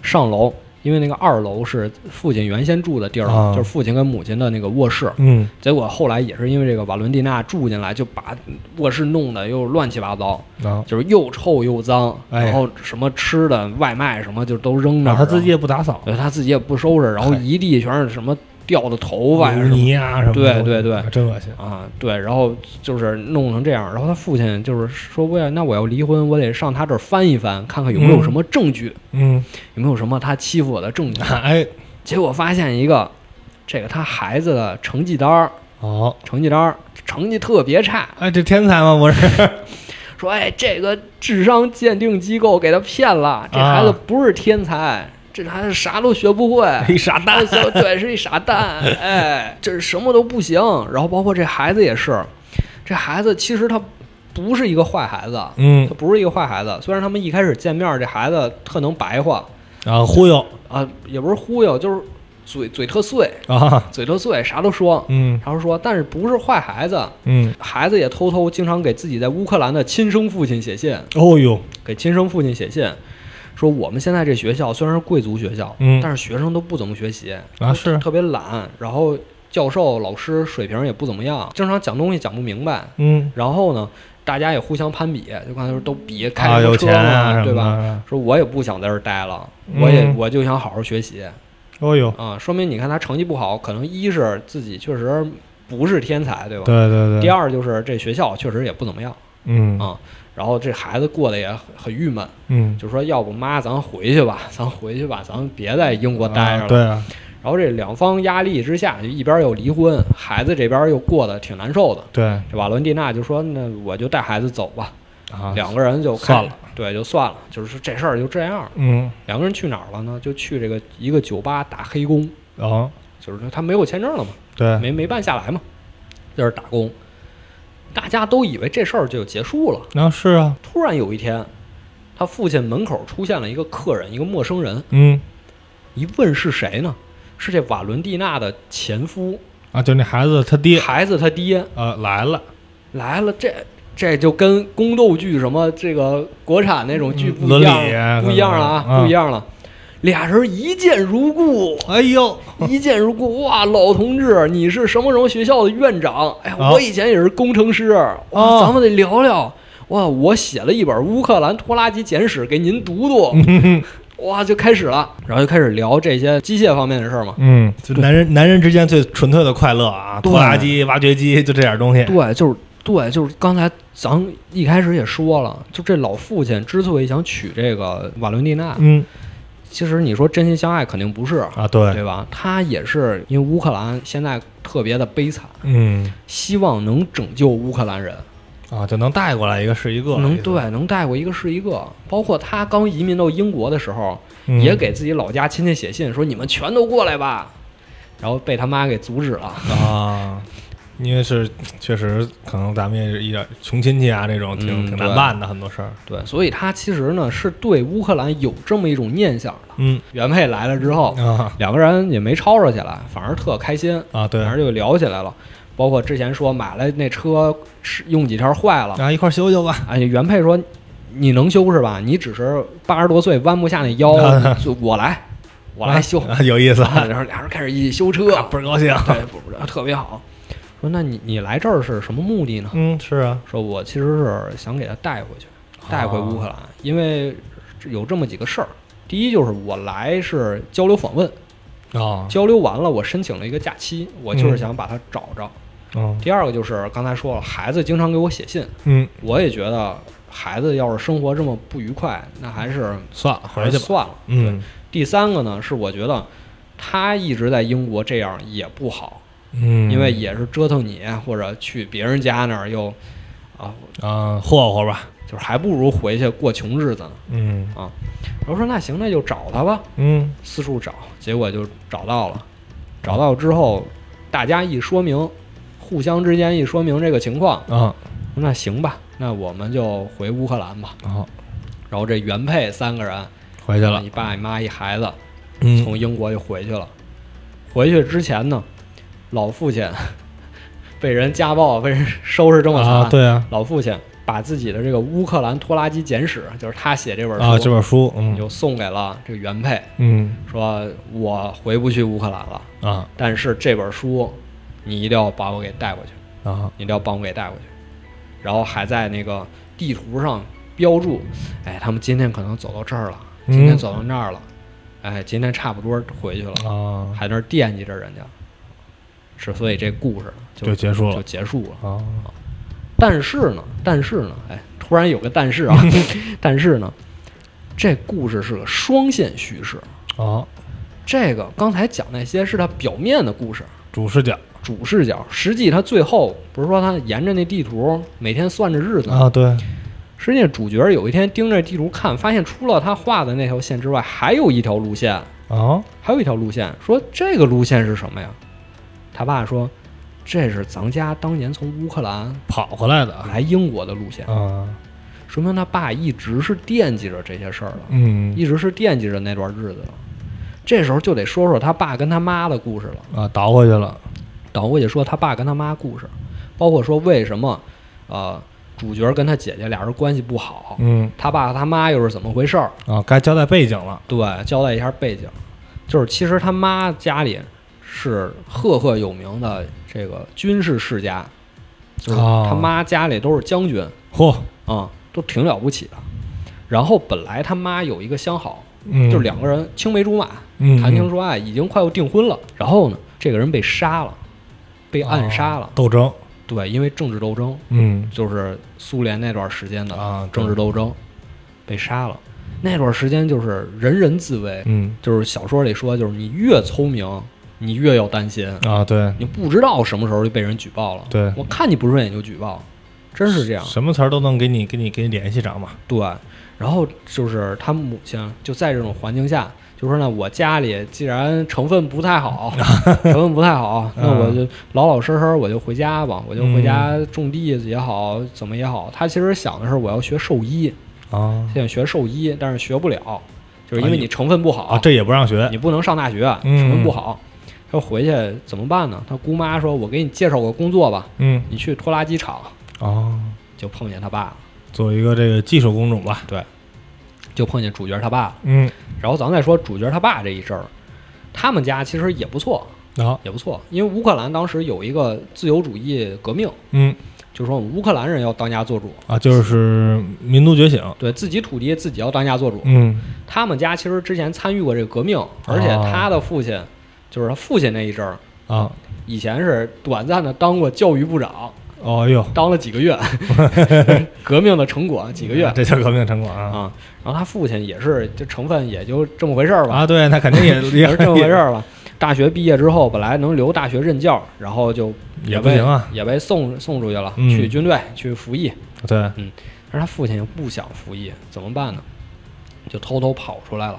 上楼，因为那个二楼是父亲原先住的地儿，啊。就是父亲跟母亲的那个卧室。嗯。结果后来也是因为这个瓦伦蒂娜住进来，就把卧室弄得又乱七八糟，啊，就是又臭又脏，哎然后什么吃的外卖什么就都扔那儿，啊他自己也不打扫，对他自己也不收拾，然后一地全是什么掉的头发呀什么泥啊什么的，对对对。真恶心。啊，对，然后就是弄成这样，然后他父亲就是说，我要那我要离婚，我得上他这儿翻一翻，看看有没有什么证据，嗯，有没有什么他欺负我的证据。哎，结果发现一个，这个他孩子的成绩单儿，哦，成绩单儿成绩特别差，哎，这天才吗？不是，说哎，这个智商鉴定机构给他骗了，这啊。孩子不是天才，这孩子啥都学不会。一傻蛋。哎对，是一傻蛋，哎，这是什么都不行。然后包括这孩子也是，这孩子其实他不是一个坏孩子，嗯他，不是一个坏孩子。虽然他们一开始见面，这孩子特能白话然后忽悠啊，也不是忽悠，就是嘴嘴特碎，啊，嘴特碎，啥都说，嗯啥都说。但是不是坏孩子，嗯，孩子也偷偷经常给自己在乌克兰的亲生父亲写信，哦呦，给亲生父亲写信。说我们现在这学校虽然是贵族学校，嗯但是学生都不怎么学习啊是特别懒，然后教授老师水平也不怎么样，经常讲东西讲不明白。嗯，然后呢，大家也互相攀比，就刚才说都比开什么车嘛，对吧？说我也不想在这儿待了，我也嗯我就想好好学习哦呦，啊。说明你看他成绩不好，可能一是自己确实不是天才，对吧？对对对。第，二就是这学校确实也不怎么样嗯啊。然后这孩子过得也很很郁闷，嗯，就说要不妈咱回去吧，咱回去吧，咱别在英国待着了。啊对啊，然后这两方压力之下，就一边又离婚，孩子这边又过得挺难受的。对这瓦伦蒂娜就说：“那我就带孩子走吧。”啊，两个人就算了，对，就算了，就是说这事儿就这样。嗯，两个人去哪儿了呢？就去这个一个酒吧打黑工，哦，就是说他没有签证了嘛，对，没没办下来嘛，就是打工。大家都以为这事儿就结束了，那是啊，突然有一天，他父亲门口出现了一个客人，一个陌生人。嗯一问是谁呢？是这瓦伦蒂娜的前夫，啊，就那孩子他爹孩子他爹呃来了，来了。这这就跟宫斗剧什么这个国产那种剧不一样，不一样了啊，嗯不一样了。俩人一见如故，哎呦，一见如故。哇，老同志，你是什么什么学校的院长？哎呀，哦我以前也是工程师。哇，哦咱们得聊聊。哇，我写了一本乌克兰拖拉机简史给您读读。哇，就开始了，然后就开始聊这些机械方面的事儿嘛。嗯，就男人男人之间最纯粹的快乐啊，拖拉机、挖掘机，就这点东西。对，就是对，就是刚才咱一开始也说了，就这老父亲之所以想娶这个瓦伦蒂娜，嗯其实你说真心相爱肯定不是，啊，对，对吧？他也是因为乌克兰现在特别的悲惨，嗯希望能拯救乌克兰人，啊，就能带过来一个是一个，能对能带过一个是一个。包括他刚移民到英国的时候，嗯也给自己老家亲戚写信说你们全都过来吧，然后被他妈给阻止了。啊，因为是确实可能咱们也是一点穷亲戚啊，这种挺嗯挺难对办的很多事儿。对，所以他其实呢是对乌克兰有这么一种念想的。嗯原配来了之后，啊两个人也没吵吵起来，反而特开心，啊，对反而就聊起来了。包括之前说买了那车是用几天坏了，然后，一块儿修修吧。哎，原配说你能修是吧？你只是八十多岁弯不下那腰，就我来，我来修。啊，有意思，啊 然后俩人开始一起修车，倍儿高兴。对，特别好。说那你你来这儿是什么目的呢？嗯，是啊，说我其实是想给他带回去，带回乌克兰，因为有这么几个事儿。第一就是我来是交流访问，啊，交流完了我申请了一个假期，我就是想把他找着。嗯第二个就是刚才说了，孩子经常给我写信，嗯，我也觉得孩子要是生活这么不愉快，那还是算了，还回去算了。嗯第三个呢是我觉得他一直在英国这样也不好，嗯，因为也是折腾你，或者去别人家那儿又啊，啊霍霍吧。就是还不如回去过穷日子呢。嗯然后说那行，那就找他吧，嗯四处找，结果就找到了。找到之后，大家一说明，互相之间一说明这个情况，啊那行吧，那我们就回乌克兰吧。好然后这原配三个人，回去了你，爸你妈一孩子，嗯从英国就回去了。回去之前呢，老父亲被人家暴，被人收拾这么惨。啊对啊老父亲把自己的这个《乌克兰拖拉机简史》，就是他写这本书，啊这本书嗯就送给了这个原配，嗯说我回不去乌克兰了，啊但是这本书你一定要把我给带过去，啊你一定要帮我给带过去。然后还在那个地图上标注，哎，他们今天可能走到这儿了，今天嗯走到那儿了，哎，今天差不多回去了，啊还在那儿惦记着人家。是，所以这故事就结束了就结束了。啊但是呢，但是呢，哎，突然有个但是啊，但是呢，这故事是个双线叙事。啊这个刚才讲那些是他表面的故事，主视角主视角。实际他最后不是说他沿着那地图每天算着日子吗？啊对实际主角有一天盯着地图看，发现除了他画的那条线之外，还有一条路线，啊还有一条路线。说这个路线是什么呀？他爸说，这是咱家当年从乌克兰跑回来的来英国的路线，啊说明他爸一直是惦记着这些事儿的。嗯一直是惦记着那段日子的。这时候就得说说他爸跟他妈的故事了，啊倒回去了倒回去说他爸跟他妈故事，包括说为什么，呃，主角跟他姐姐俩人关系不好，嗯他爸和他妈又是怎么回事儿？啊该交代背景了对，交代一下背景，就是其实他妈家里是赫赫有名的这个军事世家，就是哦他妈家里都是将军。嚯。啊、都挺了不起的。然后本来他妈有一个相好，嗯。就是两个人青梅竹马，嗯谈情说爱，已经快要订婚了。然后呢，这个人被杀了，被暗杀了。啊。斗争。对，因为政治斗争，嗯。就是苏联那段时间的啊政治斗争，被杀了。那段时间就是人人自危，嗯。就是小说里说，就是你越聪明，你越要担心，啊对你不知道什么时候就被人举报了。对我看你不顺眼就举报，真是这样。什么词儿都能给你给你给你联系上嘛对，然后就是他母亲就在这种环境下，就说呢，我家里既然成分不太好，成分不太好，那我就老老实实我就回家吧，我就回家种地也好，怎么也好。他其实想的是我要学兽医，啊现在学兽医，但是学不了，就是因为你成分不好，啊这也不让学你不能上大学，嗯成分不好。他回去怎么办呢？他姑妈说：“我给你介绍个工作吧，嗯你去拖拉机厂。哦”就碰见他爸了，做一个这个技术工种吧对就碰见主角他爸了。嗯然后咱再说主角他爸这一阵儿，他们家其实也不错，啊也不错，因为乌克兰当时有一个自由主义革命，嗯就是说我们乌克兰人要当家做主，啊就是民族觉醒对自己土地自己要当家做主。嗯他们家其实之前参与过这个革命，而且哦他的父亲，就是他父亲那一阵儿，啊以前是短暂的当过教育部长，哦哟当了几个月，革命的成果几个月这叫革命成果啊啊。然后他父亲也是，这成分也就这么回事儿吧，啊对那肯定 也也是这么回事儿吧。大学毕业之后，本来能留大学任教，然后就也不行啊也被送送出去了，嗯去军队去服役。对嗯但是他父亲又不想服役，怎么办呢？就偷偷跑出来了，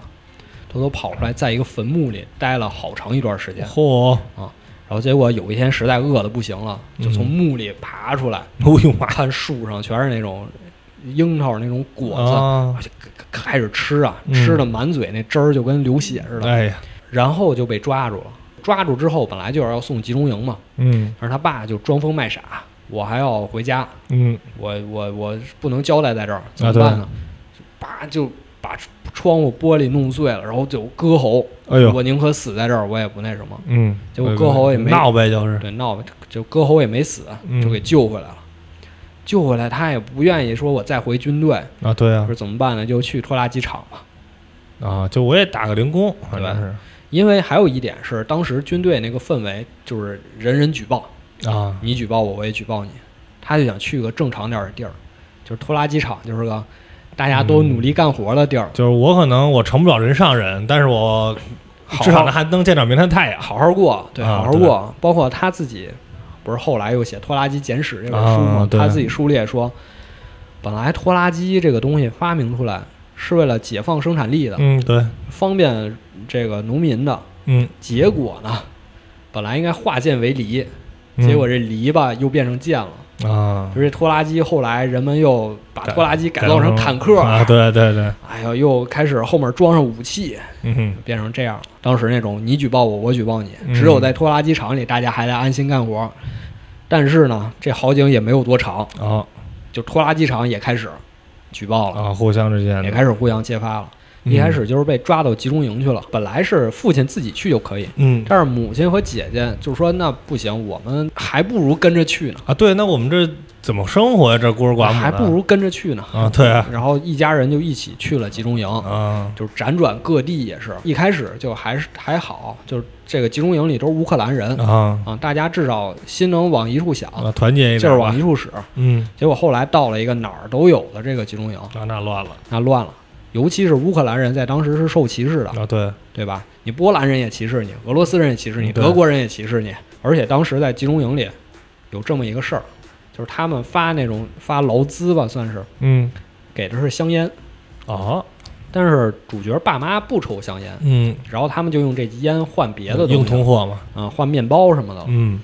偷偷跑出来，在一个坟墓里待了好长一段时间。嚯。啊然后结果有一天实在饿的不行了，就从嗯墓里爬出来，哦呦妈。看树上全是那种樱桃那种果子，啊。就开始吃啊，嗯。吃的满嘴那汁儿就跟流血似的。哎呀。然后就被抓住了。抓住之后，本来就是要送集中营嘛，嗯。但是他爸就装疯卖傻，我还要回家，嗯。我我我不能交代在这儿，怎么办呢？叭就把窗户玻璃弄碎了，然后就割喉。哎呦我宁可死在这儿，我也不那什么。嗯结果割喉也没闹呗就是对，闹就割喉也没死，嗯就给救回来了。救回来，他也不愿意说我再回军队，啊对啊说怎么办呢？就去拖拉机厂吧。啊就我也打个零工反正是因为还有一点是，当时军队那个氛围就是人人举报，啊你举报我，我也举报你。他就想去个正常点儿的地儿，就是拖拉机厂，就是个大家都努力干活的地儿，就是我可能我成不了人上人，但是我至少还能见着明天太阳。好好过，对，啊好好过。包括他自己，不是后来又写《拖拉机简史》这本书吗？啊他自己书里也说，本来拖拉机这个东西发明出来是为了解放生产力的，嗯，对，方便这个农民的。嗯结果呢，本来应该化剑为离，嗯结果这犁吧又变成剑了。啊，就这拖拉机后来人们又把拖拉机改造成坦克，啊，对对对，哎呦，又开始后面装上武器，嗯哼，变成这样。当时那种你举报我，我举报你，嗯只有在拖拉机厂里大家还在安心干活。但是呢，这好景也没有多长，啊就拖拉机厂也开始举报了，啊，互相之间也，开始互相揭发了。一开始就是被抓到集中营去了，本来是父亲自己去就可以，嗯但是母亲和姐姐就说那不行，我们还不如跟着去呢，啊，对，那我们这怎么生活呀？这孤儿寡母还不如跟着去呢。啊，对啊然后一家人就一起去了集中营，啊就是辗转各地，也是一开始就还是还好，就是这个集中营里都是乌克兰人啊啊，大家至少心能往一处想，啊，团结一劲儿往一处使。嗯结果后来到了一个哪儿都有的这个集中营，啊，那乱了那乱了。尤其是乌克兰人在当时是受歧视的，啊，对，对吧？你波兰人也歧视你，俄罗斯人也歧视你，德国人也歧视你。而且当时在集中营里有这么一个事儿，就是他们发那种发劳资吧，算是嗯给的是香烟，啊但是主角爸妈不抽香烟，嗯，然后他们就用这烟换别的东硬西，通货嘛，啊，换面包什么的。嗯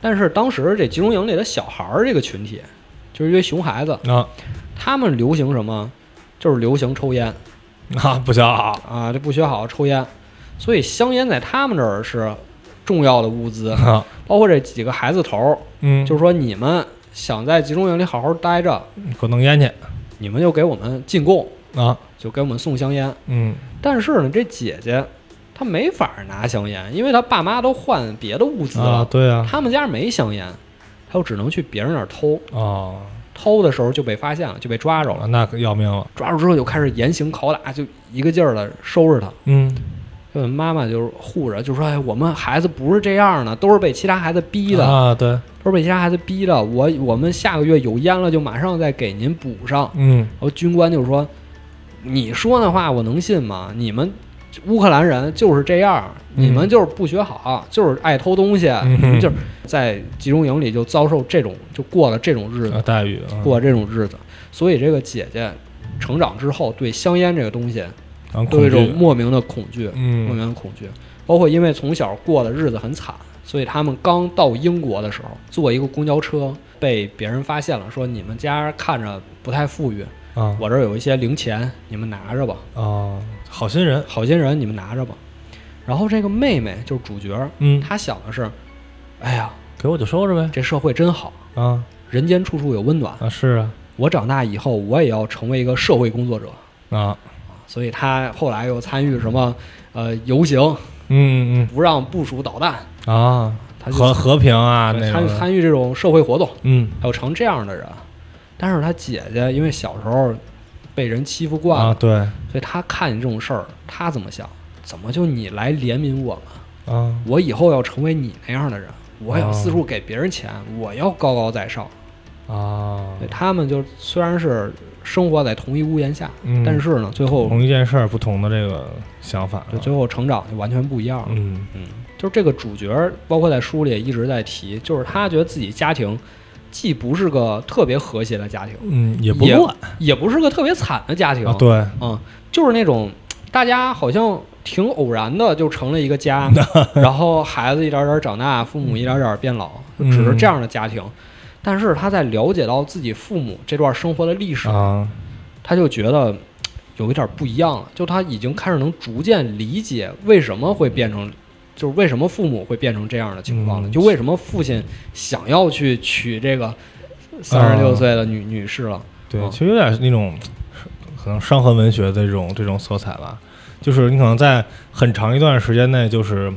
但是当时这集中营里的小孩儿这个群体，就是一堆熊孩子，啊他们流行什么？就是流行抽烟 啊，不学好啊，这不学好抽烟，所以香烟在他们这儿是重要的物资。啊，包括这几个孩子头儿，嗯，就是说你们想在集中营里好好待着，给我弄烟去你们就给我们进贡，啊，就给我们送香烟。嗯但是呢，这姐姐她没法拿香烟，因为她爸妈都换别的物资了，啊，对啊，他们家没香烟，她就只能去别人那儿偷。哦，偷的时候就被发现了，就被抓着了。啊那可要命了，抓住之后就开始严刑拷打，就一个劲儿的收拾他。嗯就妈妈就是护着，就说：“哎，我们孩子不是这样的，都是被其他孩子逼的，啊，对，都是被其他孩子逼的。我我们下个月有烟了，就马上再给您补上。”嗯然后军官就说：“你说那话我能信吗？你们乌克兰人就是这样，嗯你们就是不学好，就是爱偷东西，嗯。就是在集中营里就遭受这种，就过了这种日子，啊，待遇啊，过这种日子。所以这个姐姐成长之后，对香烟这个东西有一种，莫名的恐惧，莫嗯名的恐惧。包括因为从小过的日子很惨，所以他们刚到英国的时候，坐一个公交车被别人发现了，说你们家看着不太富裕，啊。我这儿有一些零钱，你们拿着吧。啊，好心人，好心人，你们拿着吧。然后这个妹妹就是主角，嗯，她想的是，哎呀，给我就收着呗，这社会真好，啊。人间处处有温暖。啊，是啊，我长大以后，我也要成为一个社会工作者。啊，所以她后来又参与什么呃游行，嗯嗯不让部署导弹，嗯啊，她就和和平啊，那参参与这种社会活动，嗯。还有成这样的人。但是她姐姐因为小时候被人欺负惯了，啊，对所以他看见这种事儿，他怎么想？怎么就你来怜悯我们？啊，我以后要成为你那样的人，我要哦四处给别人钱，我要高高在上。啊，对他们就虽然是生活在同一屋檐下，嗯但是呢，最后同一件事儿，不同的这个想法，对最后成长就完全不一样了。嗯嗯，就是这个主角，包括在书里也一直在提，就是他觉得自己家庭既不是个特别和谐的家庭，嗯，也不也乱也不是个特别惨的家庭。啊，对，嗯，就是那种大家好像挺偶然的就成了一个家，然后孩子一点点长大，父母一点点变老，就只是这样的家庭。但是他在了解到自己父母这段生活的历史，啊，他就觉得有一点不一样了，就他已经开始能逐渐理解为什么会变成。就是为什么父母会变成这样的情况呢？嗯就为什么父亲想要去娶这个三十六岁的女、女士了？对，嗯其实有点那种可能伤痕文学的这种这种色彩吧，就是你可能在很长一段时间内，就是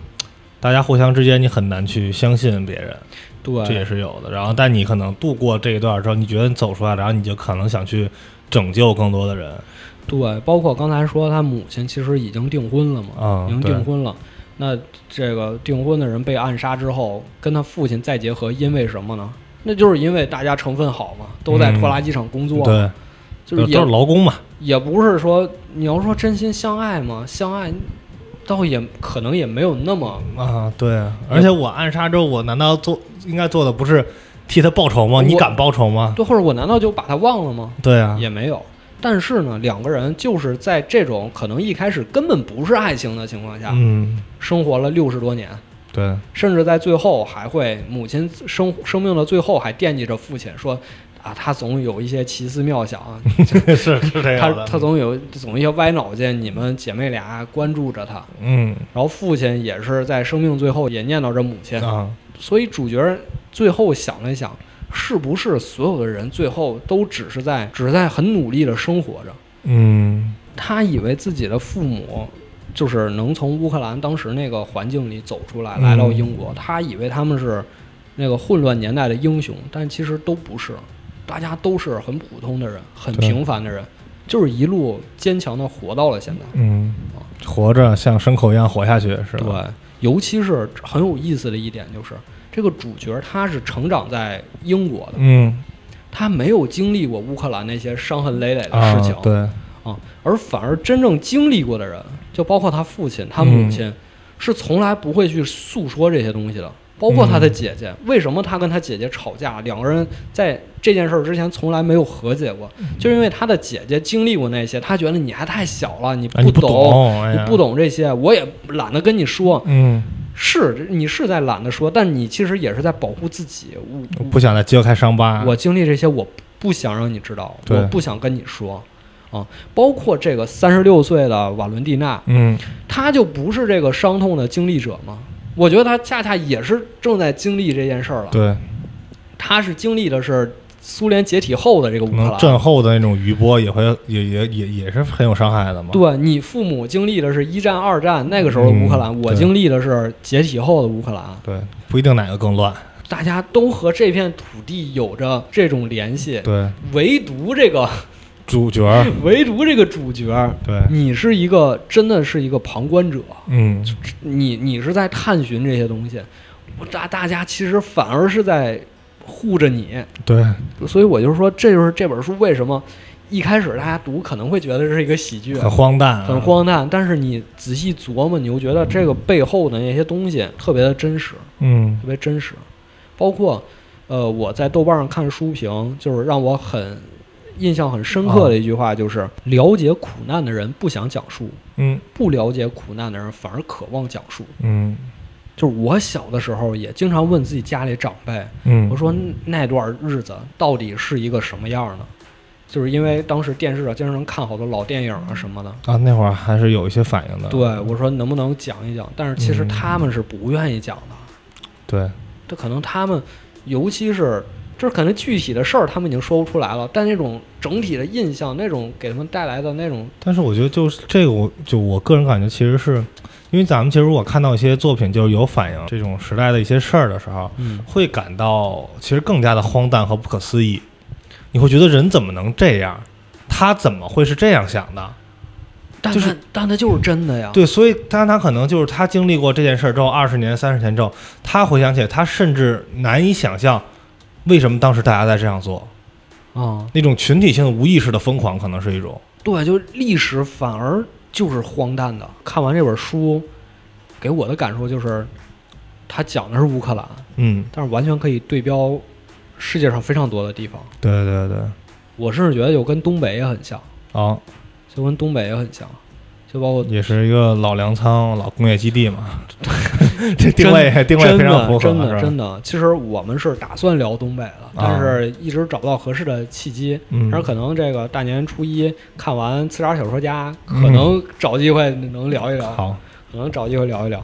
大家互相之间你很难去相信别人，对，这也是有的。然后，但你可能度过这一段之后，你觉得你走出来，然后你就可能想去拯救更多的人对，包括刚才说他母亲其实已经订婚了嘛，啊已经订婚了。那这个订婚的人被暗杀之后，跟他父亲再结合，因为什么呢？那就是因为大家成分好嘛，都在嗯拖拉机厂工作，对，就是也都是劳工嘛，也不是说你要说真心相爱嘛，相爱倒也可能也没有那么啊，对。而且我暗杀之后，我难道做应该做的不是替他报仇吗？你敢报仇吗？对，或者我难道就把他忘了吗？对啊，也没有。但是呢，两个人就是在这种可能一开始根本不是爱情的情况下，嗯，生活了六十多年，对，甚至在最后还会母亲生生命的最后还惦记着父亲，说啊，他总有一些奇思妙想，是是这他样的。他总有总一些歪脑筋，你们姐妹俩关注着他。嗯。然后父亲也是在生命最后也念叨着母亲，啊，所以主角最后想了想，是不是所有的人最后都只是在只是在很努力的生活着？嗯他以为自己的父母就是能从乌克兰当时那个环境里走出来，嗯来到英国，他以为他们是那个混乱年代的英雄，但其实都不是，大家都是很普通的人，很平凡的人，就是一路坚强的活到了现在。嗯，活着像牲口一样活下去是吧？对，尤其是很有意思的一点就是，这个主角他是成长在英国的，嗯他没有经历过乌克兰那些伤痕累累的啊事情，对，啊，而反而真正经历过的人，就包括他父亲、他母亲，是从来不会去诉说这些东西的。包括他的姐姐，为什么他跟他姐姐吵架？两个人在这件事儿之前从来没有和解过，就是因为他的姐姐经历过那些，他觉得你还太小了，你啊你不懂，哎你不，懂这些，我也懒得跟你说。嗯，是，你是在懒得说，但你其实也是在保护自己。我不想再揭开伤疤。我经历这些，我不想让你知道，我不想跟你说啊。包括这个三十六岁的瓦伦蒂娜，嗯她就不是这个伤痛的经历者吗？我觉得她恰恰也是正在经历这件事儿了。对，她是经历的是苏联解体后的这个乌克兰。战后的那种余波也会也也也也是很有伤害的嘛。对你父母经历的是一战、二战那个时候的乌克兰，我经历的是解体后的乌克兰。对，不一定哪个更乱。大家都和这片土地有着这种联系，对，唯独这个，主角儿，唯独这个主角，对，你是一个真的是一个旁观者，嗯，你你是在探寻这些东西，大大家其实反而是在护着你，对，所以我就说，这就是这本书为什么一开始大家读可能会觉得这是一个喜剧，很荒诞、啊，很。荒诞，但是你仔细琢磨，你就觉得这个背后的那些东西特别的真实，嗯特别真实。包括，呃，我在豆瓣上看书评，就是让我很印象很深刻的一句话，就是、了解苦难的人不想讲述，嗯不了解苦难的人反而渴望讲述。嗯就是我小的时候也经常问自己家里长辈，嗯，我说那段日子到底是一个什么样呢？就是因为当时电视上经常能看好多老电影啊什么的，啊，那会儿还是有一些反应的。对我说能不能讲一讲？但是其实嗯他们是不愿意讲的，对，这可能他们，尤其是就是可能具体的事儿他们已经说不出来了，但那种整体的印象，那种给他们带来的那种，但是我觉得就是这个我，就我个人感觉，其实是因为咱们其实如果看到一些作品，就是有反映这种时代的一些事儿的时候，嗯，会感到其实更加的荒诞和不可思议。你会觉得人怎么能这样？他怎么会是这样想的？但就是但他就是真的呀，对，所以他他可能就是他经历过这件事儿之后，二十年、三十年之后，他回想起来，他甚至难以想象为什么当时大家在这样做。啊，那种群体性的无意识的疯狂，可能是一种。对，就历史反而就是荒诞的。看完这本书，给我的感受就是，他讲的是乌克兰，嗯，但是完全可以对标世界上非常多的地方。对对对，我甚至觉得就跟东北也很像，啊，就跟东北也很像，就包括也是一个老粮仓、老工业基地嘛。这定位定位非常符合，真的真的。其实我们是打算聊东北的，但是一直找不到合适的契机。嗯但是可能这个大年初一看完《刺杀小说家》，嗯可能找机会能聊一聊，好，可能找机会聊一聊。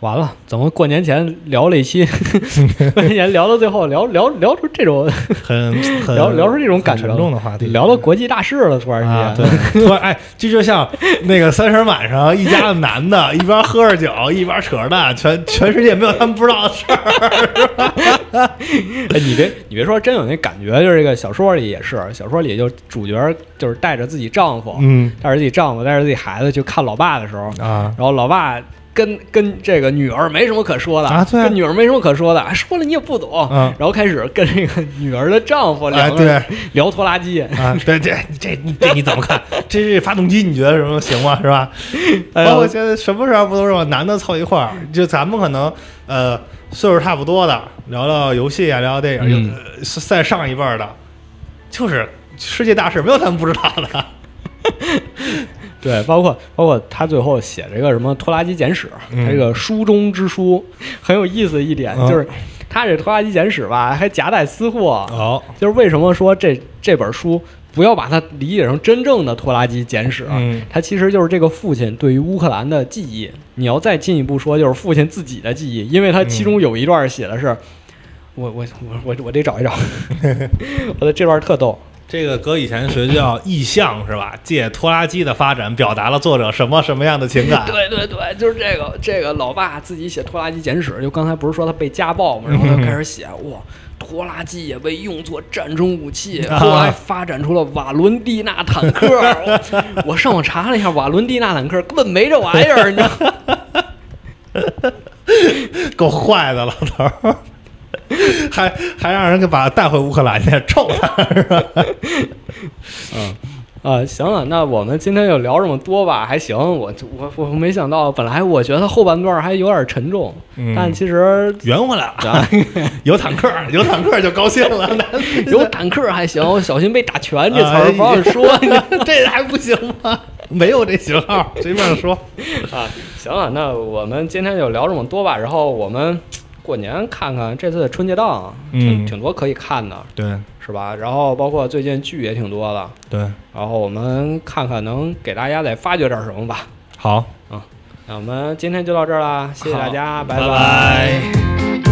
完了，怎么过年前聊了一期，过年前聊到最后聊聊聊出这种很很 聊聊出这种感觉重的话题，聊到国际大事了，突然间。啊，对，突然哎，这就像那个三十晚上，一家子男的，一边喝着酒，一边扯着蛋，全全世界没有他们不知道的事儿。哎，你别你别说，真有那感觉，就是这个小说里也是，小说里就主角就是带着自己丈夫，嗯。带着自己丈夫，带着自己孩子去看老爸的时候，啊，然后老爸跟跟这个女儿没什么可说的啊对啊跟女儿没什么可说的，哎说了你也不懂，嗯然后开始跟这个女儿的丈夫哎两个人对聊拖拉机，啊，对对这你这你怎么看？这是发动机，你觉得什么行吗？是吧？包括现在什么时候不都是往？男的凑一块儿，就咱们可能呃岁数差不多的，聊聊游戏啊，聊聊电影，再上一辈儿的，就是世界大事没有咱们不知道的。对，包括包括他最后写这个什么拖拉机简史，这个书中之书很有意思的一点嗯就是，他这拖拉机简史吧还夹带私货，哦，就是为什么说这这本书不要把它理解成真正的拖拉机简史，嗯它其实就是这个父亲对于乌克兰的记忆。你要再进一步说，就是父亲自己的记忆，因为他其中有一段写的是，我我我我我得找一找，我的这段特逗。这个搁以前学就叫意象是吧？借拖拉机的发展，表达了作者什么什么样的情感？对对对，就是这个这个老爸自己写拖拉机简史，就刚才不是说他被家暴嘛，然后他开始写哇。拖拉机也被用作战争武器，啊后来发展出了瓦伦蒂纳坦克。我 我上网查了一下，瓦伦蒂纳坦克根本没这玩意儿，你知道吗？够坏的老头儿，还还让人给把他带回乌克兰去，臭他是吧？嗯，啊，行了，那我们今天就聊这么多吧，还行。我我我没想到，本来我觉得后半段还有点沉重，嗯但其实圆回来了，啊，有坦克，有坦克就高兴了。有坦克还行，我小心被打拳这词儿哎不让说。这还不行吗？没有这型号，随便说。啊，行了，那我们今天就聊这么多吧。然后我们过年看看这次的春节档，挺、嗯。挺多可以看的，对。是吧？然后包括最近剧也挺多的，对，然后我们看看能给大家再发掘点什么吧。好，嗯那我们今天就到这儿啦，谢谢大家，拜。拜拜